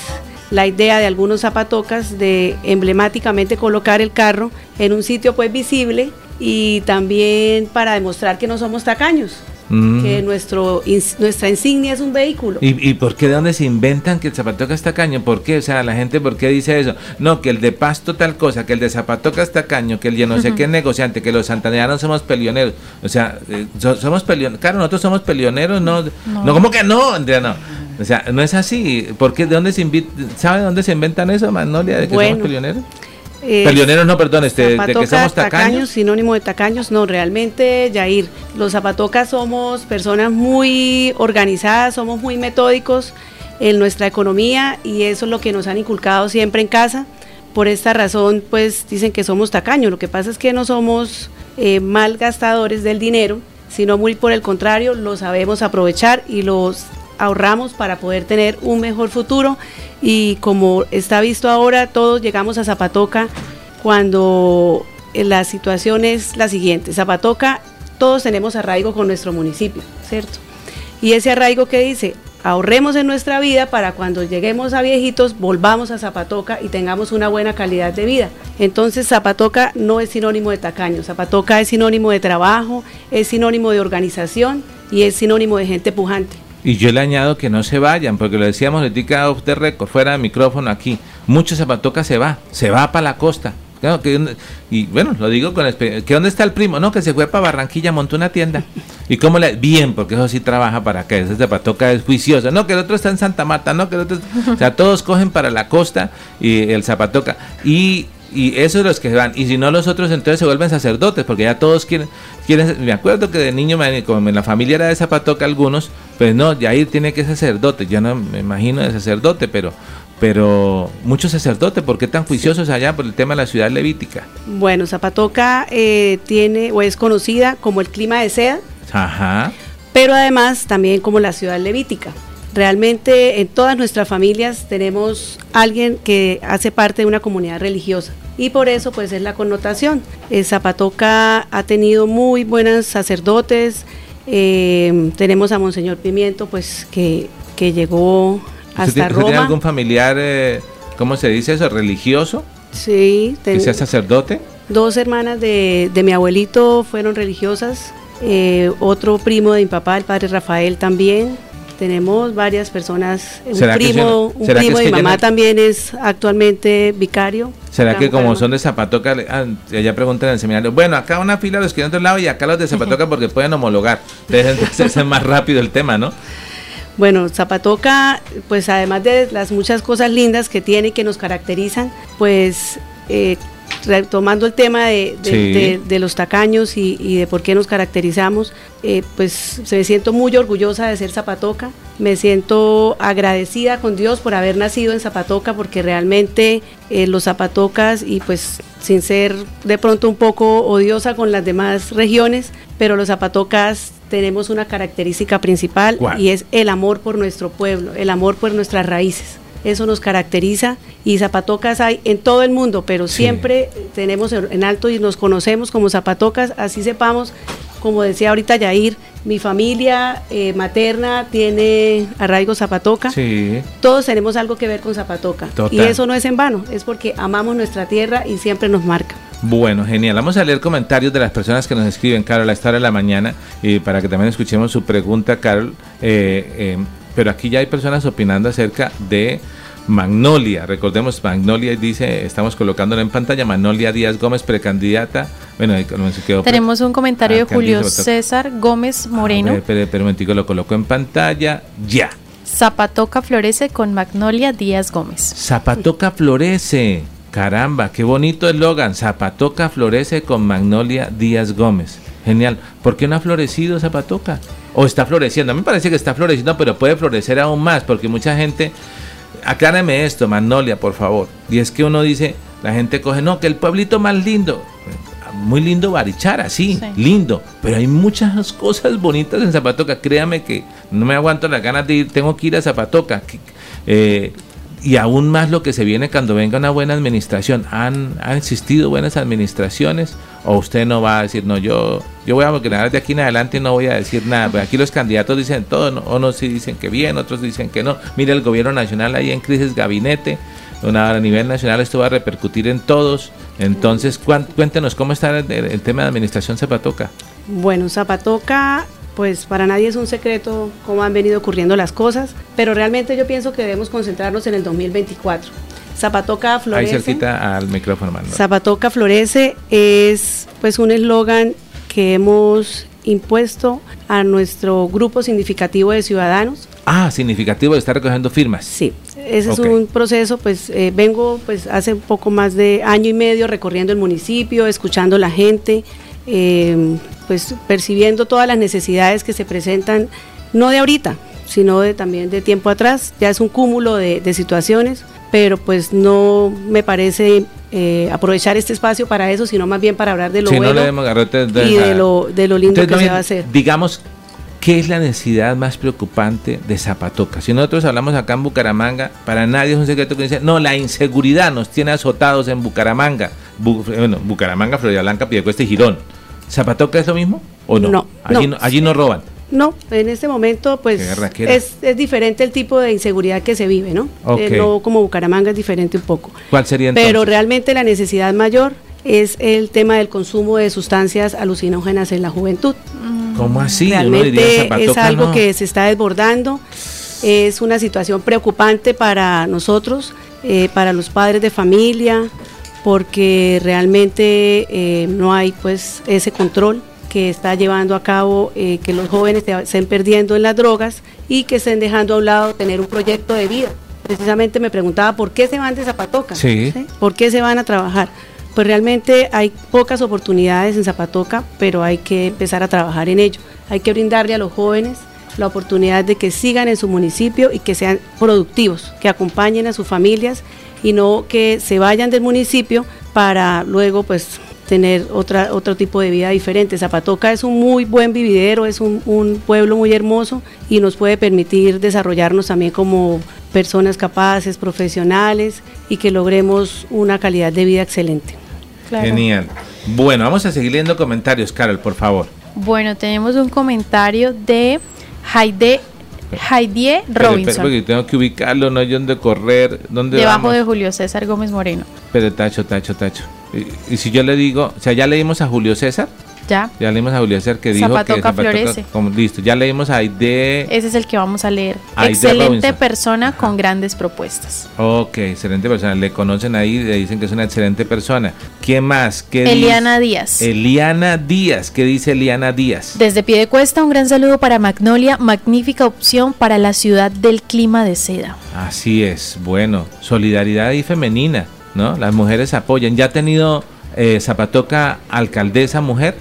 la idea de algunos zapatocas de emblemáticamente colocar el carro en un sitio pues visible y también para demostrar que no somos tacaños. Mm. que nuestro, nuestra insignia es un vehículo. ¿Y, ¿Y, por qué de dónde se inventan que el Zapatoca está caño? ¿Por qué? O sea, la gente, ¿por qué dice eso? No, que el de Pasto tal cosa, que el de Zapatoca está caño, que el de no sé qué negociante, que los santaneanos somos pelioneros. O sea, eh, somos pelioneros. Claro, nosotros somos pelioneros, no. No, ¿cómo que no, Andrea? No. O sea, no es así. ¿Por qué? ¿De dónde se ¿Sabe de dónde se inventan eso, Magnolia, de que somos Pelioneros no, perdón, este, de que somos tacaños. Sinónimo de tacaños, no, realmente, Yair, los zapatocas somos personas muy organizadas, somos muy metódicos en nuestra economía y eso es lo que nos han inculcado siempre en casa. Por esta razón, pues dicen que somos tacaños. Lo que pasa es que no somos eh, mal gastadores del dinero, sino muy por el contrario, lo sabemos aprovechar y los ahorramos para poder tener un mejor futuro y como está visto ahora, todos llegamos a Zapatoca cuando la situación es la siguiente. Zapatoca, todos tenemos arraigo con nuestro municipio, ¿cierto? Y ese arraigo que dice, ahorremos en nuestra vida para cuando lleguemos a viejitos volvamos a Zapatoca y tengamos una buena calidad de vida. Entonces Zapatoca no es sinónimo de tacaño, Zapatoca es sinónimo de trabajo, es sinónimo de organización y es sinónimo de gente pujante. Y yo le añado que no se vayan, porque lo decíamos ahorita off the record, fuera de micrófono aquí. Mucho Zapatoca se va, se va para la costa. y bueno, lo digo con que dónde está el primo, no, que se fue para Barranquilla, montó una tienda. ¿Y cómo le bien? Porque eso sí trabaja para que ese Zapatoca es juicioso. No, que el otro está en Santa Marta, no, que el otro, o sea, todos cogen para la costa y el Zapatoca y y esos los que van. Y si no los otros, entonces se vuelven sacerdotes, porque ya todos quieren. quieren me acuerdo que de niño, como en la familia era de Zapatoca algunos, pues no, ya ahí tiene que ser sacerdote. Yo no me imagino de sacerdote, pero pero muchos sacerdotes, ¿por qué tan juiciosos allá por el tema de la ciudad levítica? Bueno, Zapatoca eh, tiene o es conocida como el clima de seda, Ajá. pero además también como la ciudad levítica. Realmente en todas nuestras familias tenemos alguien que hace parte de una comunidad religiosa y por eso pues es la connotación. El Zapatoca ha tenido muy buenos sacerdotes, eh, tenemos a Monseñor Pimiento pues que, que llegó hasta Roma. ¿Tiene algún familiar, eh, cómo se dice eso, religioso? Sí. ¿Que sea sacerdote? Dos hermanas de, de mi abuelito fueron religiosas, eh, otro primo de mi papá, el padre Rafael también, tenemos varias personas, un primo, un primo de mi mamá también es actualmente vicario. ¿Será que como son de Zapatoca, ah, ya preguntan en el seminario, bueno, acá una fila los que de otro lado y acá los de Zapatoca porque pueden homologar, entonces es más rápido el tema, ¿no? Bueno, Zapatoca, pues además de las muchas cosas lindas que tiene y que nos caracterizan, pues eh, retomando el tema de, de- Sí. de- de los tacaños y, y de por qué nos caracterizamos, eh, pues me siento muy orgullosa de ser zapatoca, me siento agradecida con Dios por haber nacido en Zapatoca, porque realmente eh, los zapatocas, y pues sin ser de pronto un poco odiosa con las demás regiones, pero los zapatocas tenemos una característica principal ¿Cuál? y es el amor por nuestro pueblo, el amor por nuestras raíces. Eso nos caracteriza y zapatocas hay en todo el mundo, pero Sí. siempre tenemos en en alto y nos conocemos como zapatocas, así sepamos, como decía ahorita Yair, mi familia eh, materna tiene arraigo zapatoca. Sí. Todos tenemos algo que ver con Zapatoca. Total. Y eso no es en vano, es porque amamos nuestra tierra y siempre nos marca. Bueno, genial. Vamos a leer comentarios de las personas que nos escriben, Carol, a esta hora de la mañana, y para que también escuchemos su pregunta, Carol. Eh, eh, pero aquí ya hay personas opinando acerca de Magnolia. Recordemos, Magnolia dice, estamos colocándola en pantalla, Magnolia Díaz Gómez, precandidata. Bueno, se quedó. pre- Tenemos un comentario de Alcaldía Julio. César Gómez Moreno. Espere un momentico, lo coloco en pantalla. Ya. Zapatoca florece con Magnolia Díaz Gómez. Zapatoca florece. Caramba, qué bonito eslogan. Zapatoca florece con Magnolia Díaz Gómez. Genial. ¿Por qué no ha florecido Zapatoca? O está floreciendo. A mí me parece que está floreciendo, pero puede florecer aún más, porque mucha gente. Aclárame esto, Magnolia, por favor. Y es que uno dice, la gente coge, no, que el pueblito más lindo. Muy lindo Barichara, sí, Sí. lindo. Pero hay muchas cosas bonitas en Zapatoca. Créame que no me aguanto las ganas de ir. Tengo que ir a Zapatoca. Eh, y aún más lo que se viene cuando venga una buena administración. ¿Han, han existido buenas administraciones? ¿O usted no va a decir, no, yo, yo voy a ganar de aquí en adelante y no voy a decir nada? Pues aquí los candidatos dicen todo, ¿no? unos sí dicen que bien, otros dicen que no. Mire, el gobierno nacional ahí en crisis gabinete. Una, a nivel nacional esto va a repercutir en todos. Entonces, cuéntenos cómo está el, el tema de administración Zapatoca. Bueno, Zapatoca, pues para nadie es un secreto cómo han venido ocurriendo las cosas, pero realmente yo pienso que debemos concentrarnos en el 2024. Zapatoca Ahí florece. cerquita al micrófono, Manuel. Zapatoca Florece es pues un eslogan que hemos impuesto a nuestro grupo significativo de ciudadanos. Ah, significativo de estar recogiendo firmas. Sí, ese Ok. es un proceso, pues eh, vengo pues hace un poco más de año y medio recorriendo el municipio, escuchando la gente, eh, pues percibiendo todas las necesidades que se presentan, no de ahorita, sino de, también de tiempo atrás, ya es un cúmulo de, de situaciones, pero pues no me parece eh, aprovechar este espacio para eso, sino más bien para hablar de lo Si bueno garrote, y de lo, de lo lindo Entonces, que se va a hacer. Digamos, ¿qué es la necesidad más preocupante de Zapatoca? Si nosotros hablamos acá en Bucaramanga, para nadie es un secreto que dice, no, la inseguridad nos tiene azotados en Bucaramanga. Bu- bueno, Bucaramanga, Florida Blanca, Piedecuesta y Girón. ¿Zapatoca es lo mismo o no? No, allí no. allí no roban. No, en este momento pues es, es diferente el tipo de inseguridad que se vive, ¿no? Ok. Eh, no como Bucaramanga es diferente un poco. ¿Cuál sería entonces? Pero realmente la necesidad mayor es el tema del consumo de sustancias alucinógenas en la juventud. ¿Cómo así? Realmente es algo no. que se está desbordando, es una situación preocupante para nosotros, eh, para los padres de familia, porque realmente eh, no hay pues ese control que está llevando a cabo eh, que los jóvenes estén perdiendo en las drogas y que estén dejando a un lado tener un proyecto de vida. Precisamente me preguntaba por qué se van de Zapatoca, Sí. ¿Por qué se van a trabajar? Pues realmente hay pocas oportunidades en Zapatoca, pero hay que empezar a trabajar en ello. Hay que brindarle a los jóvenes la oportunidad de que sigan en su municipio y que sean productivos, que acompañen a sus familias y no que se vayan del municipio para luego pues tener otra, otro tipo de vida diferente. Zapatoca es un muy buen vividero, es un, un pueblo muy hermoso y nos puede permitir desarrollarnos también como personas capaces, profesionales y que logremos una calidad de vida excelente. Claro. Genial. Bueno, vamos a seguir leyendo comentarios, Carol, por favor. Bueno, tenemos un comentario de Haide, Espere, Robinson, porque tengo que ubicarlo, no hay dónde correr, dónde debajo vamos? de Julio César Gómez Moreno. Pero tacho, tacho, tacho. Y, y si yo le digo, o sea, ya leímos a Julio César, Ya, ya leímos a Julio César que dijo Zapatoca que florece. como- listo, ya leímos a Aide. ese es el que vamos a leer. Excelente Robinson. persona con grandes propuestas. Ok, excelente persona. Le conocen ahí, le dicen que es una excelente persona. ¿Quién más? ¿Qué Eliana dice? Díaz. Eliana Díaz. ¿Qué dice Eliana Díaz? Desde Piedecuesta, un gran saludo para Magnolia, magnífica opción para la ciudad del clima de seda. Así es, bueno, solidaridad y femenina, ¿no? Las mujeres apoyan. ¿Ya ha tenido eh, Zapatoca, alcaldesa mujer.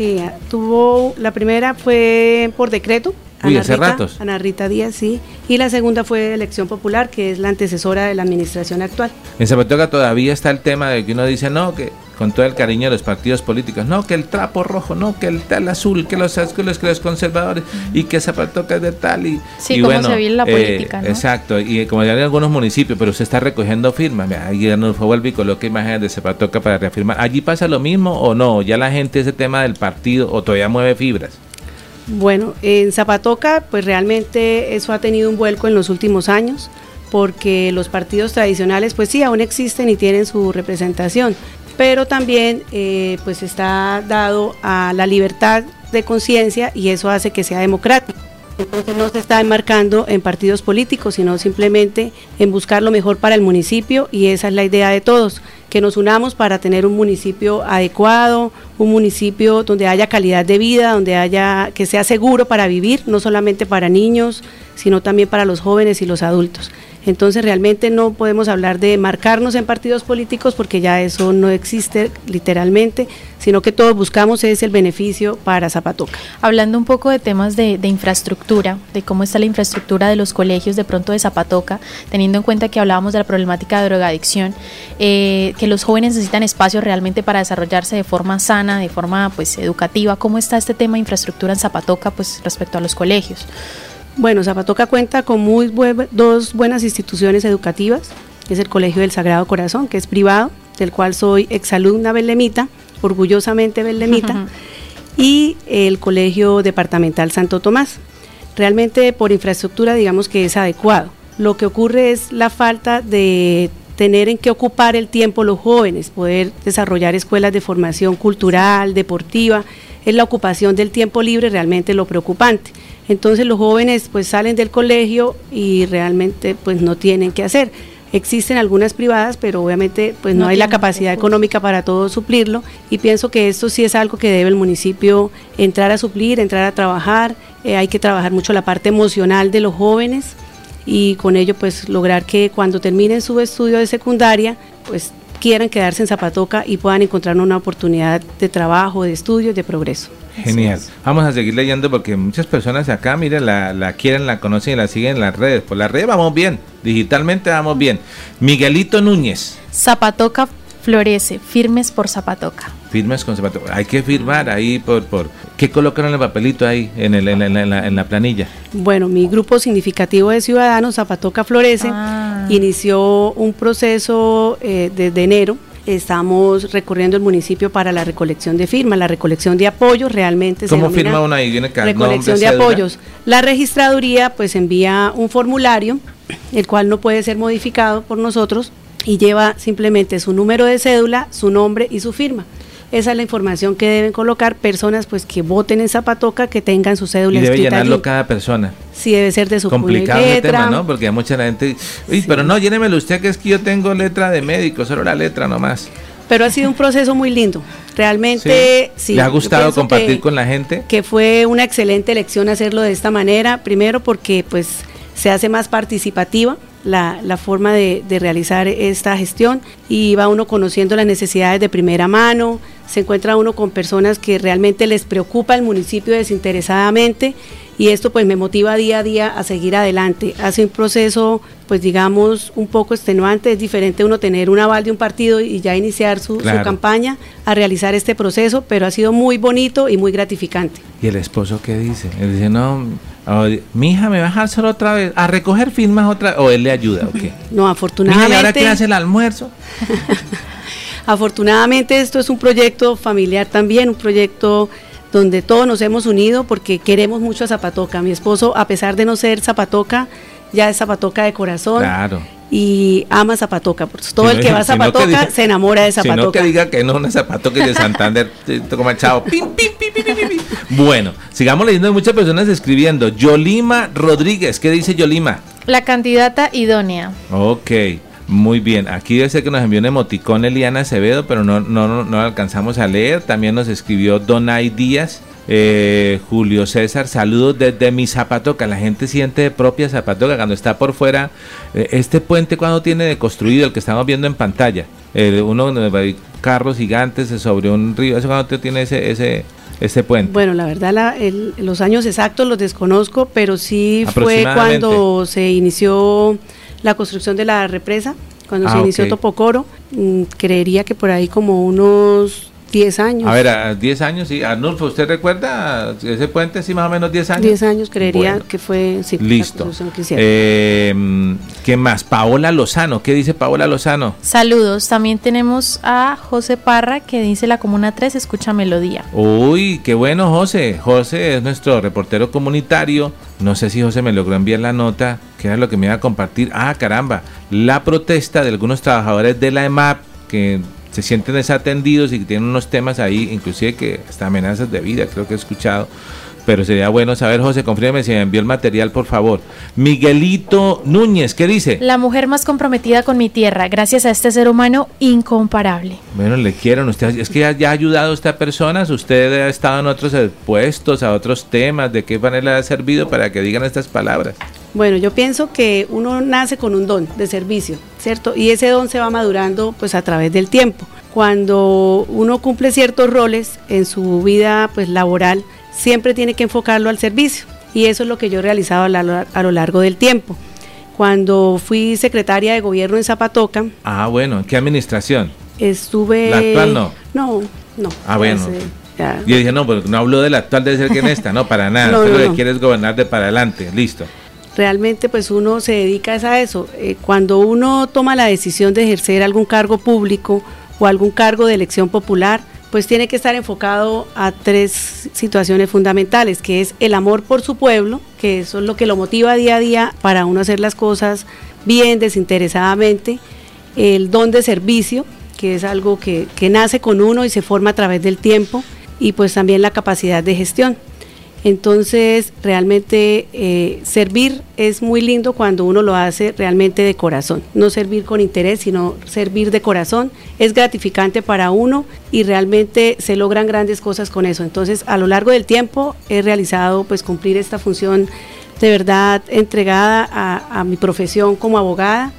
Sí, tuvo, la primera fue por decreto. Uy, hace ratos. Ana Rita Díaz, sí. Y la segunda fue elección popular, que es la antecesora de la administración actual. En Zapatoca todavía está el tema de que uno dice, no, que con todo el cariño de los partidos políticos, no, que el trapo rojo, no, que el tal azul, que los azules, que los conservadores, y que Zapatoca es de tal, y, sí, y como bueno, se ve en la eh, política, ¿no? Exacto, y como ya en algunos municipios, pero se está recogiendo firmas, ahí Arnulfo vuelve y coloca imágenes de Zapatoca para reafirmar. ¿Allí pasa lo mismo o no? ¿Ya la gente ese tema del partido o todavía mueve fibras? Bueno, en Zapatoca, pues realmente eso ha tenido un vuelco en los últimos años, porque los partidos tradicionales, pues sí, aún existen y tienen su representación, pero también eh, pues está dado a la libertad de conciencia y eso hace que sea democrático. Entonces no se está enmarcando en partidos políticos, sino simplemente en buscar lo mejor para el municipio y esa es la idea de todos, que nos unamos para tener un municipio adecuado, un municipio donde haya calidad de vida, donde haya que sea seguro para vivir, no solamente para niños, sino también para los jóvenes y los adultos. Entonces realmente no podemos hablar de marcarnos en partidos políticos porque ya eso no existe literalmente, sino que todos buscamos es el beneficio para Zapatoca. Hablando un poco de temas de, infraestructura, de cómo está la infraestructura de los colegios de pronto de Zapatoca, teniendo en cuenta que hablábamos de la problemática de drogadicción, eh, que los jóvenes necesitan espacios realmente para desarrollarse de forma sana, de forma pues educativa. ¿Cómo está este tema de infraestructura en Zapatoca pues respecto a los colegios? Bueno, Zapatoca cuenta con muy buen, dos buenas instituciones educativas. Es el Colegio del Sagrado Corazón, que es privado, del cual soy exalumna belemita, orgullosamente belemita, uh -huh. y el Colegio Departamental Santo Tomás. Realmente por infraestructura digamos que es adecuado. Lo que ocurre es la falta de tener en qué ocupar el tiempo los jóvenes, poder desarrollar escuelas de formación cultural, deportiva, es la ocupación del tiempo libre realmente lo preocupante. Entonces los jóvenes pues salen del colegio y realmente pues no tienen qué hacer. Existen algunas privadas, pero obviamente pues no, no hay la capacidad económica para todo suplirlo y pienso que esto sí es algo que debe el municipio entrar a suplir, entrar a trabajar. Eh, hay que trabajar mucho la parte emocional de los jóvenes y con ello pues lograr que cuando terminen su estudio de secundaria pues quieran quedarse en Zapatoca y puedan encontrar una oportunidad de trabajo, de estudio, de progreso. Genial. Vamos a seguir leyendo porque muchas personas acá, miren, la, la, quieren, la conocen y la siguen en las redes. Por las redes vamos bien, digitalmente vamos bien. Miguelito Núñez. Zapatoca florece, firmes por Zapatoca. Firmes con Zapatoca. Hay que firmar ahí por... por ¿Qué colocaron en el papelito ahí, en, el, en, la, en, la, en la planilla? Bueno, mi grupo significativo de ciudadanos, Zapatoca Florece, ah. inició un proceso eh, desde enero estamos recorriendo el municipio para la recolección de firmas, la recolección de apoyos, realmente ¿Cómo se firma una ahí? ¿Viene recolección de cédula? apoyos. La registraduría pues envía un formulario, el cual no puede ser modificado por nosotros y lleva simplemente su número de cédula, su nombre y su firma. Esa es la información que deben colocar personas pues que voten en Zapatoca, que tengan su cédula y debe escrita llenarlo allí. cada persona. Sí, debe ser de su Complicado ese letra. tema, ¿no? Porque a mucha gente, uy, Sí. pero no, llénemelo usted que es que yo tengo letra de médico, solo la letra nomás. Pero ha sido un proceso muy lindo. Realmente, sí. ¿Le ha gustado compartir que- con la gente? que fue una excelente elección hacerlo de esta manera, primero porque pues se hace más participativa la, la forma de, de realizar esta gestión y va uno conociendo las necesidades de primera mano, se encuentra uno con personas que realmente les preocupa el municipio desinteresadamente y esto pues me motiva día a día a seguir adelante. Hace un proceso pues digamos un poco extenuante, es diferente uno tener un aval de un partido y ya iniciar su, campaña a realizar este proceso, pero ha sido muy bonito y muy gratificante. ¿Y el esposo qué dice? Él dice, no, mi hija me va a dejar solo otra vez, a recoger firmas otra o él le ayuda, ¿o qué? No, Mija, ¿y ahora afortunadamente, qué hace el almuerzo? afortunadamente esto es un proyecto familiar también, un proyecto donde todos nos hemos unido porque queremos mucho a Zapatoca. Mi esposo, a pesar de no ser Zapatoca, ya es Zapatoca de corazón Claro. y ama Zapatoca. Por eso todo Si el no- que va a si no que Zapatoca diga- se enamora de Si no Zapatoca. que diga que no, es de Santander, como chao. Pim, pim, pim, pim, pim, pim, pim. Bueno, sigamos leyendo hay muchas personas escribiendo. Yolima Rodríguez, ¿qué dice Yolima? La candidata idónea. Ok, muy bien. Aquí debe ser que nos envió un emoticón Eliana Acevedo, pero no, no, no, no lo alcanzamos a leer. También nos escribió Donay Díaz. eh, Julio César, saludos desde mi Zapatoca. La gente siente de propia Zapatoca cuando está por fuera. eh, este puente, cuando tiene de construido el que estamos viendo en pantalla? eh, uno donde hay carros gigantes sobre un río. ¿Eso cuando tiene ese, ese, ese puente? Bueno, la verdad, la- el- los años exactos los desconozco, pero sí fue cuando se inició la construcción de la represa, cuando Ah, se inició. Topocoro. mm, creería que por ahí como unos 10 años. A ver, a 10 años, sí. Arnulfo, ¿usted recuerda ese puente, sí, más o menos 10 años? 10 años creería Bueno. que fue sí, la Listo. construcción que hicieron. Eh, ¿Qué más? Paola Lozano. ¿Qué dice Paola Lozano? Saludos. También tenemos a José Parra que dice la Comuna 3 escucha melodía. Uy, qué bueno, José. José es nuestro reportero comunitario. No sé si José me logró enviar la nota, que era lo que me iba a compartir. Ah, caramba. La protesta de algunos trabajadores de la EMAP que se sienten desatendidos y que tienen unos temas ahí, inclusive que hasta amenazas de vida, creo que he escuchado. Pero sería bueno saber, José, confírmeme si me envió el material, por favor. Miguelito Núñez, ¿qué dice? La mujer más comprometida con mi tierra, gracias a este ser humano incomparable. Bueno, le quieren. Usted, es que ya, ya ha ayudado a esta persona. Usted ha estado en otros puestos, a otros temas. ¿De qué manera le ha servido para que digan estas palabras? Bueno, yo pienso que uno nace con un don de servicio, ¿cierto? Y ese don se va madurando pues a través del tiempo. Cuando uno cumple ciertos roles en su vida pues laboral, siempre tiene que enfocarlo al servicio. Y eso es lo que yo he realizado a, lo largo del tiempo. Cuando fui secretaria de gobierno en Zapatoca, Ah, bueno. ¿Qué administración? estuve... ¿La actual no? No, no. Ah, bueno. Yo dije, no, pero no hablo de la actual, debe ser que en esta. No, para nada. No, lo que no. quiere es gobernar de para adelante. Listo. Realmente pues uno se dedica a eso. Eh, cuando uno toma la decisión de ejercer algún cargo público o algún cargo de elección popular, pues tiene que estar enfocado a tres situaciones fundamentales, que es el amor por su pueblo, que eso es lo que lo motiva día a día para uno hacer las cosas bien, desinteresadamente, el don de servicio, que es algo que, que nace con uno y se forma a través del tiempo, y pues también la capacidad de gestión. Entonces, realmente eh, servir es muy lindo cuando uno lo hace realmente de corazón, no servir con interés, sino servir de corazón. Es gratificante para uno y realmente se logran grandes cosas con eso. Entonces, a lo largo del tiempo he realizado pues cumplir esta función de verdad entregada a, a mi profesión como abogada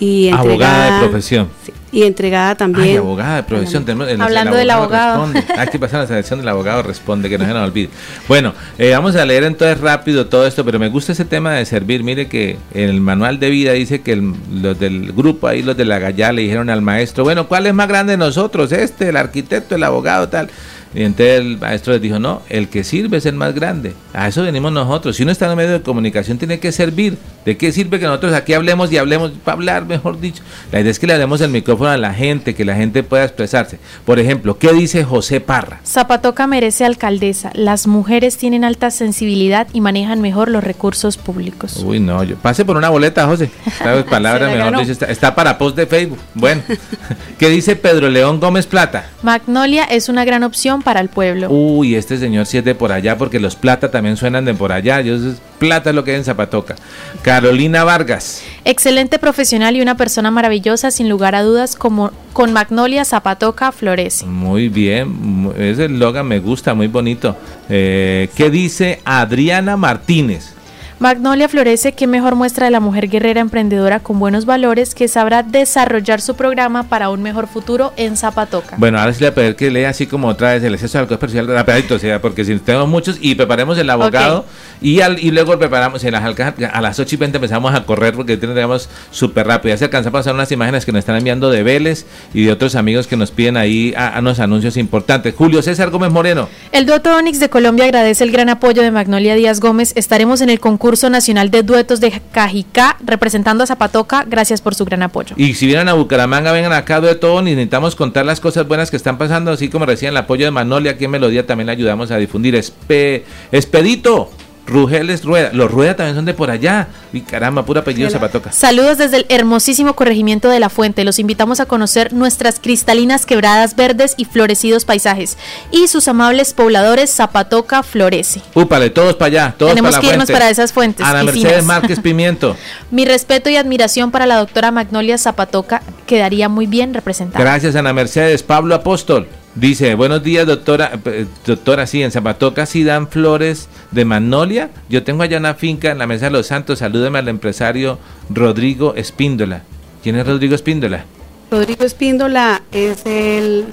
y Abogada entregada de profesión. sí, y entregada también Ay, abogada de profesión. tenemos- Hablando del abogado. Ah, ¿qué pasa? La selección del abogado responde, que no se nos olvide. Bueno, eh, vamos a leer entonces rápido todo esto, pero me gusta ese tema de servir. Mire que en el manual de vida dice que el- los del grupo ahí, los de la Gallá, le dijeron al maestro, bueno, ¿cuál es más grande de nosotros? Este, el arquitecto, el abogado, tal. Y entonces el maestro les dijo, no, el que sirve es el más grande. A eso venimos nosotros. Si uno está en un medio de comunicación, tiene que servir. ¿De qué sirve que nosotros aquí hablemos y hablemos para hablar, mejor dicho? La idea es que le demos el micrófono a la gente, que la gente pueda expresarse. Por ejemplo, ¿qué dice José Parra? Zapatoca merece alcaldesa. Las mujeres tienen alta sensibilidad y manejan mejor los recursos públicos. Uy, no, yo pase por una boleta, José. Esta palabra, mejor dicho, está, está para post de Facebook. Bueno, ¿qué dice Pedro León Gómez Plata? Magnolia es una gran opción para el pueblo. Uy, este señor sí es de por allá, porque los plata también suenan de por allá. Yo, es- plata es lo que hay en Zapatoca. Carolina Vargas. Excelente profesional y una persona maravillosa, sin lugar a dudas, como con Magnolia Zapatoca florece. Muy bien, ese eslogan me gusta, muy bonito. Eh, ¿Qué dice Adriana Martínez? Magnolia florece, que mejor muestra de la mujer guerrera emprendedora con buenos valores que sabrá desarrollar su programa para un mejor futuro en Zapatoca. Bueno, ahora sí le voy a pedir que lea así como otra vez el exceso de alcohol especial rapidito, o sea, porque si tenemos muchos y preparemos el abogado y, al, y luego preparamos en las a las 8 y 20 empezamos a correr porque tendríamos súper rápido. Ya se alcanzan a pasar unas imágenes que nos están enviando de Vélez y de otros amigos que nos piden ahí a, a unos anuncios importantes. Julio César Gómez Moreno. El dueto Onix de Colombia agradece el gran apoyo de Magnolia Díaz Gómez. Estaremos en el concurso nacional de duetos de Cajicá representando a Zapatoca. Gracias por su gran apoyo. Y si vienen a Bucaramanga, vengan acá de todo, necesitamos contar las cosas buenas que están pasando, así como recién el apoyo de Manolia, aquí en Melodía también le ayudamos a difundir. Espe, Expedito, Rugeles Rueda, los Rueda también son de por allá. Y caramba, pura apellido Zapatoca. Saludos desde el hermosísimo corregimiento de La Fuente. Los invitamos a conocer nuestras cristalinas quebradas verdes y florecidos paisajes. Y sus amables pobladores Zapatoca florece. Úpale, todos para allá, todos Tenemos para la que irnos fuente. para esas fuentes Ana Mercedes finas. Márquez Pimiento. Mi respeto y admiración para la doctora Magnolia Zapatoca quedaría muy bien representada. Gracias, Ana Mercedes. Pablo Apóstol. Dice, buenos días, doctora. eh, Doctora, sí, en Zapatoca sí dan flores de magnolia. Yo tengo allá una finca en la Mesa de los Santos. Salúdeme al empresario Rodrigo Espíndola. ¿Quién es Rodrigo Espíndola? Rodrigo Espíndola es el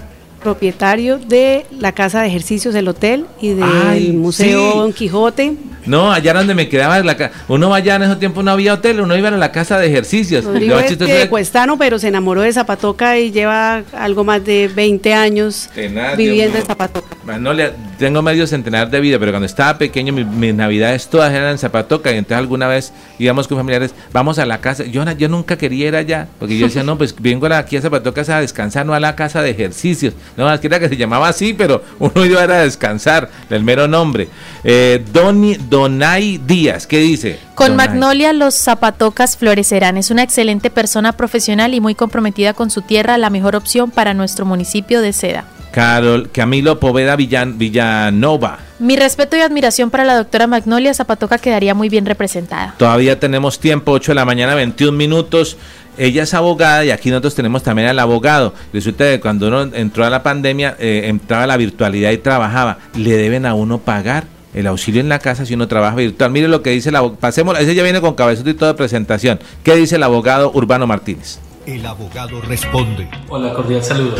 propietario de la casa de ejercicios del hotel y del Ay, Museo sí. Don Quijote. No, allá donde me quedaba la ca- uno allá en ese tiempo no había hotel, uno iba a la casa de ejercicios. Rodrigo Lo es chistoso de es- Cuestano, pero se enamoró de Zapatoca y lleva algo más de 20 años viviendo en Zapatoca. Magnolia, tengo medio centenar de vida, pero cuando estaba pequeño, mi- mis, navidades todas eran en Zapatoca y entonces alguna vez íbamos con familiares, vamos a la casa. Yo, yo nunca quería ir allá, porque yo decía, no, pues vengo aquí a Zapatoca a descansar, no a la casa de ejercicios. No, más que era que se llamaba así, pero uno iba a descansar, el mero nombre. Eh, Doni, Donay Díaz, ¿qué dice? Con Donay. Magnolia los zapatocas florecerán. Es una excelente persona profesional y muy comprometida con su tierra, la mejor opción para nuestro municipio de Seda. Carol, Camilo Poveda Villan, Villanova. Mi respeto y admiración para la doctora Magnolia Zapatoca quedaría muy bien representada. Todavía tenemos tiempo, 8 de la mañana, 21 minutos. Ella es abogada y aquí nosotros tenemos también al abogado. Resulta que cuando uno entró a la pandemia, eh, entraba a la virtualidad y trabajaba. Le deben a uno pagar el auxilio en la casa si uno trabaja virtual. Mire lo que dice el abogado. Pasemos, ese ya viene con cabezote y toda presentación. ¿Qué dice el abogado Urbano Martínez? El abogado responde. Hola, cordial saludo.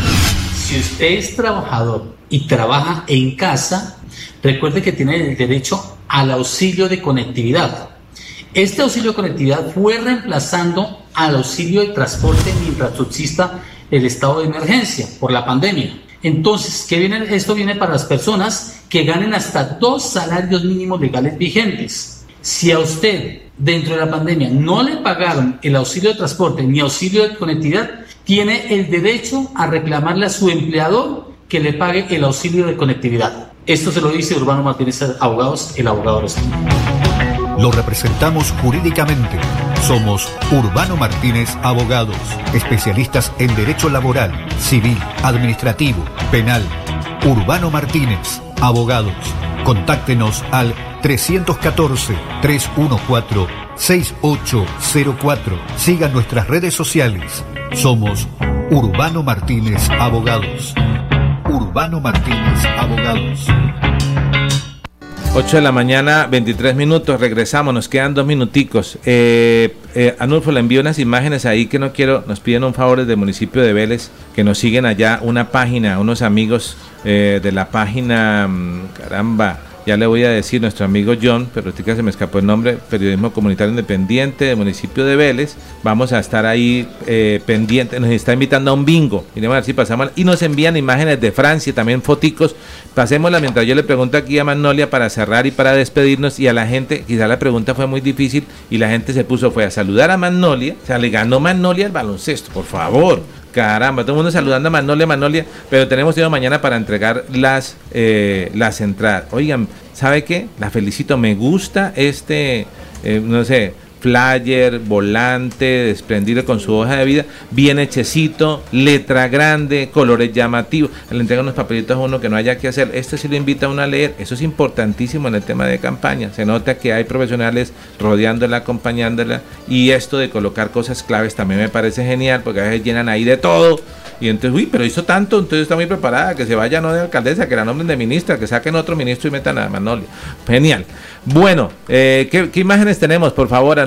Si usted es trabajador y trabaja en casa, recuerde que tiene el derecho al auxilio de conectividad. Este auxilio de conectividad fue reemplazando al auxilio de transporte mientras subsista el estado de emergencia por la pandemia. Entonces, ¿qué viene? Esto viene para las personas que ganen hasta dos salarios mínimos legales vigentes. Si a usted dentro de la pandemia no le pagaron el auxilio de transporte ni auxilio de conectividad, tiene el derecho a reclamarle a su empleador que le pague el auxilio de conectividad. Esto se lo dice Urbano Martínez Abogados, el abogado responde. Lo representamos jurídicamente. Somos Urbano Martínez Abogados, especialistas en derecho laboral, civil, administrativo, penal. Urbano Martínez Abogados. Contáctenos al 314-314-6804. Sigan nuestras redes sociales. Somos Urbano Martínez Abogados. Urbano Martínez Abogados. 8 de la mañana, 23 minutos, regresamos, nos quedan dos minuticos. Eh, eh, Anulfo, le envío unas imágenes ahí que no quiero, nos piden un favor desde el municipio de Vélez, que nos siguen allá, una página, unos amigos eh, de la página, mm, caramba, ya le voy a decir, nuestro amigo John, pero ahorita se me escapó el nombre, Periodismo Comunitario Independiente del municipio de Vélez, vamos a estar ahí eh, pendientes, nos está invitando a un bingo, miremos a ver si pasamos, y nos envían imágenes de Francia, también foticos, pasémosla mientras yo le pregunto aquí a Magnolia para cerrar y para despedirnos, y a la gente, quizá la pregunta fue muy difícil, y la gente se puso, fue a saludar a Magnolia, o sea, le ganó Magnolia el baloncesto, por favor, Caramba, todo el mundo saludando a Magnolia, Magnolia, pero tenemos tiempo mañana para entregar las, eh, las entradas. Oigan, ¿sabe qué? La felicito, me gusta este, eh, no sé, flyer, volante, desprendido con su hoja de vida, bien hechecito, letra grande, colores llamativos. Le entregan unos papelitos a uno que no haya que hacer. Este sí lo invita a uno a leer. Eso es importantísimo en el tema de campaña. Se nota que hay profesionales rodeándola, acompañándola. Y esto de colocar cosas claves también me parece genial porque a veces llenan ahí de todo. Y entonces, uy, pero hizo tanto, entonces está muy preparada, que se vaya no de alcaldesa, que la nombren de ministra, que saquen otro ministro y metan a Manolio. Genial. Bueno, eh, ¿qué, imágenes tenemos, por favor,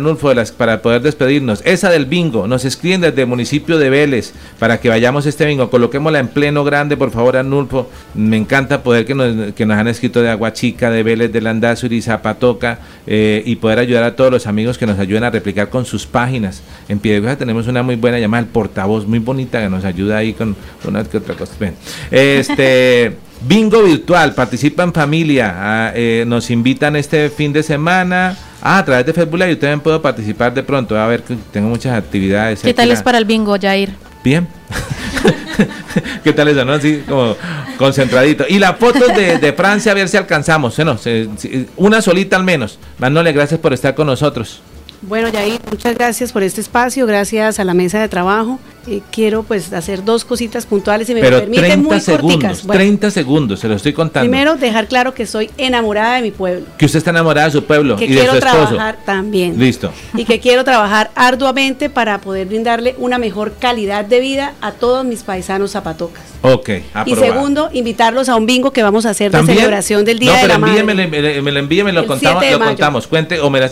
Para poder despedirnos? Esa del bingo, nos escriben desde el municipio de Vélez para que vayamos este bingo. Coloquémosla en pleno grande, por favor, Anulfo. Me encanta poder que nos, que nos han escrito de Aguachica, de Vélez, de Landazuri, Zapatoca, eh, y poder ayudar a todos los amigos que nos ayuden a replicar con sus páginas. En Piedecuesta tenemos una muy buena llamada, el portavoz, muy bonita, que nos ayuda ahí con una que otra cosa. Bien. Este. Bingo virtual, participa en familia, ah, eh, nos invitan este fin de semana. Ah, a través de Facebook Live yo también puedo participar de pronto. A ver, que tengo muchas actividades. ¿Qué tal es para el bingo, Jair? Bien. ¿Qué tal eso, no? Así como concentradito. Y las fotos de, de Francia, a ver si alcanzamos. Bueno, se- se- una solita al menos. Manole, gracias por estar con nosotros. Bueno, Yair, muchas gracias por este espacio, gracias a la mesa de trabajo. Eh, quiero pues hacer dos cositas puntuales, si me Pero permiten, 30 muy segundos, corticas. Bueno, 30 segundos, se lo estoy contando. primero, dejar claro que soy enamorada de mi pueblo, que usted está enamorada de su pueblo que y de quiero su esposo. trabajar también. Listo. y que quiero trabajar arduamente para poder brindarle una mejor calidad de vida a todos mis paisanos zapatocas. Ok, Y aprobado. segundo, invitarlos a un bingo que vamos a hacer de ¿También? celebración del Día no, de la Madre. me lo- me lo envíe, me lo contamos, 7 de lo contamos, cuente o me las.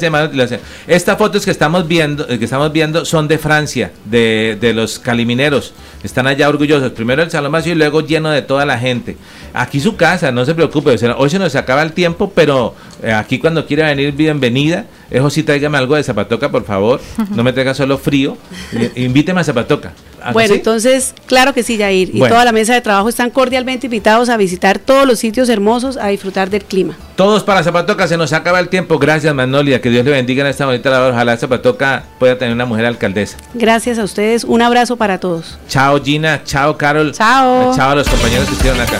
Estas fotos que estamos viendo, eh, que estamos viendo son de Francia, de, de los calimineros están allá orgullosos. Primero el salón vacío y luego lleno de toda la gente. Aquí su casa, no se preocupe. Hoy se nos acaba el tiempo, pero eh, aquí cuando quiera venir, bienvenida. Eso sí, tráigame algo de zapatoca, por favor. No me traiga solo frío. Invíteme a zapatoca. ¿Ah, bueno, entonces, claro que sí, Jair. Y toda la mesa de trabajo están cordialmente invitados a visitar todos los sitios hermosos, a disfrutar del clima. Todos para Zapatoca, se nos acaba el tiempo. Gracias, Manolia. Que Dios le bendiga en esta bonita labor. Ojalá Zapatoca pueda tener una mujer alcaldesa. Gracias a ustedes. Un abrazo para todos. Chao, Gina. Chao, Carol. Chao. Chao a los compañeros que estuvieron acá.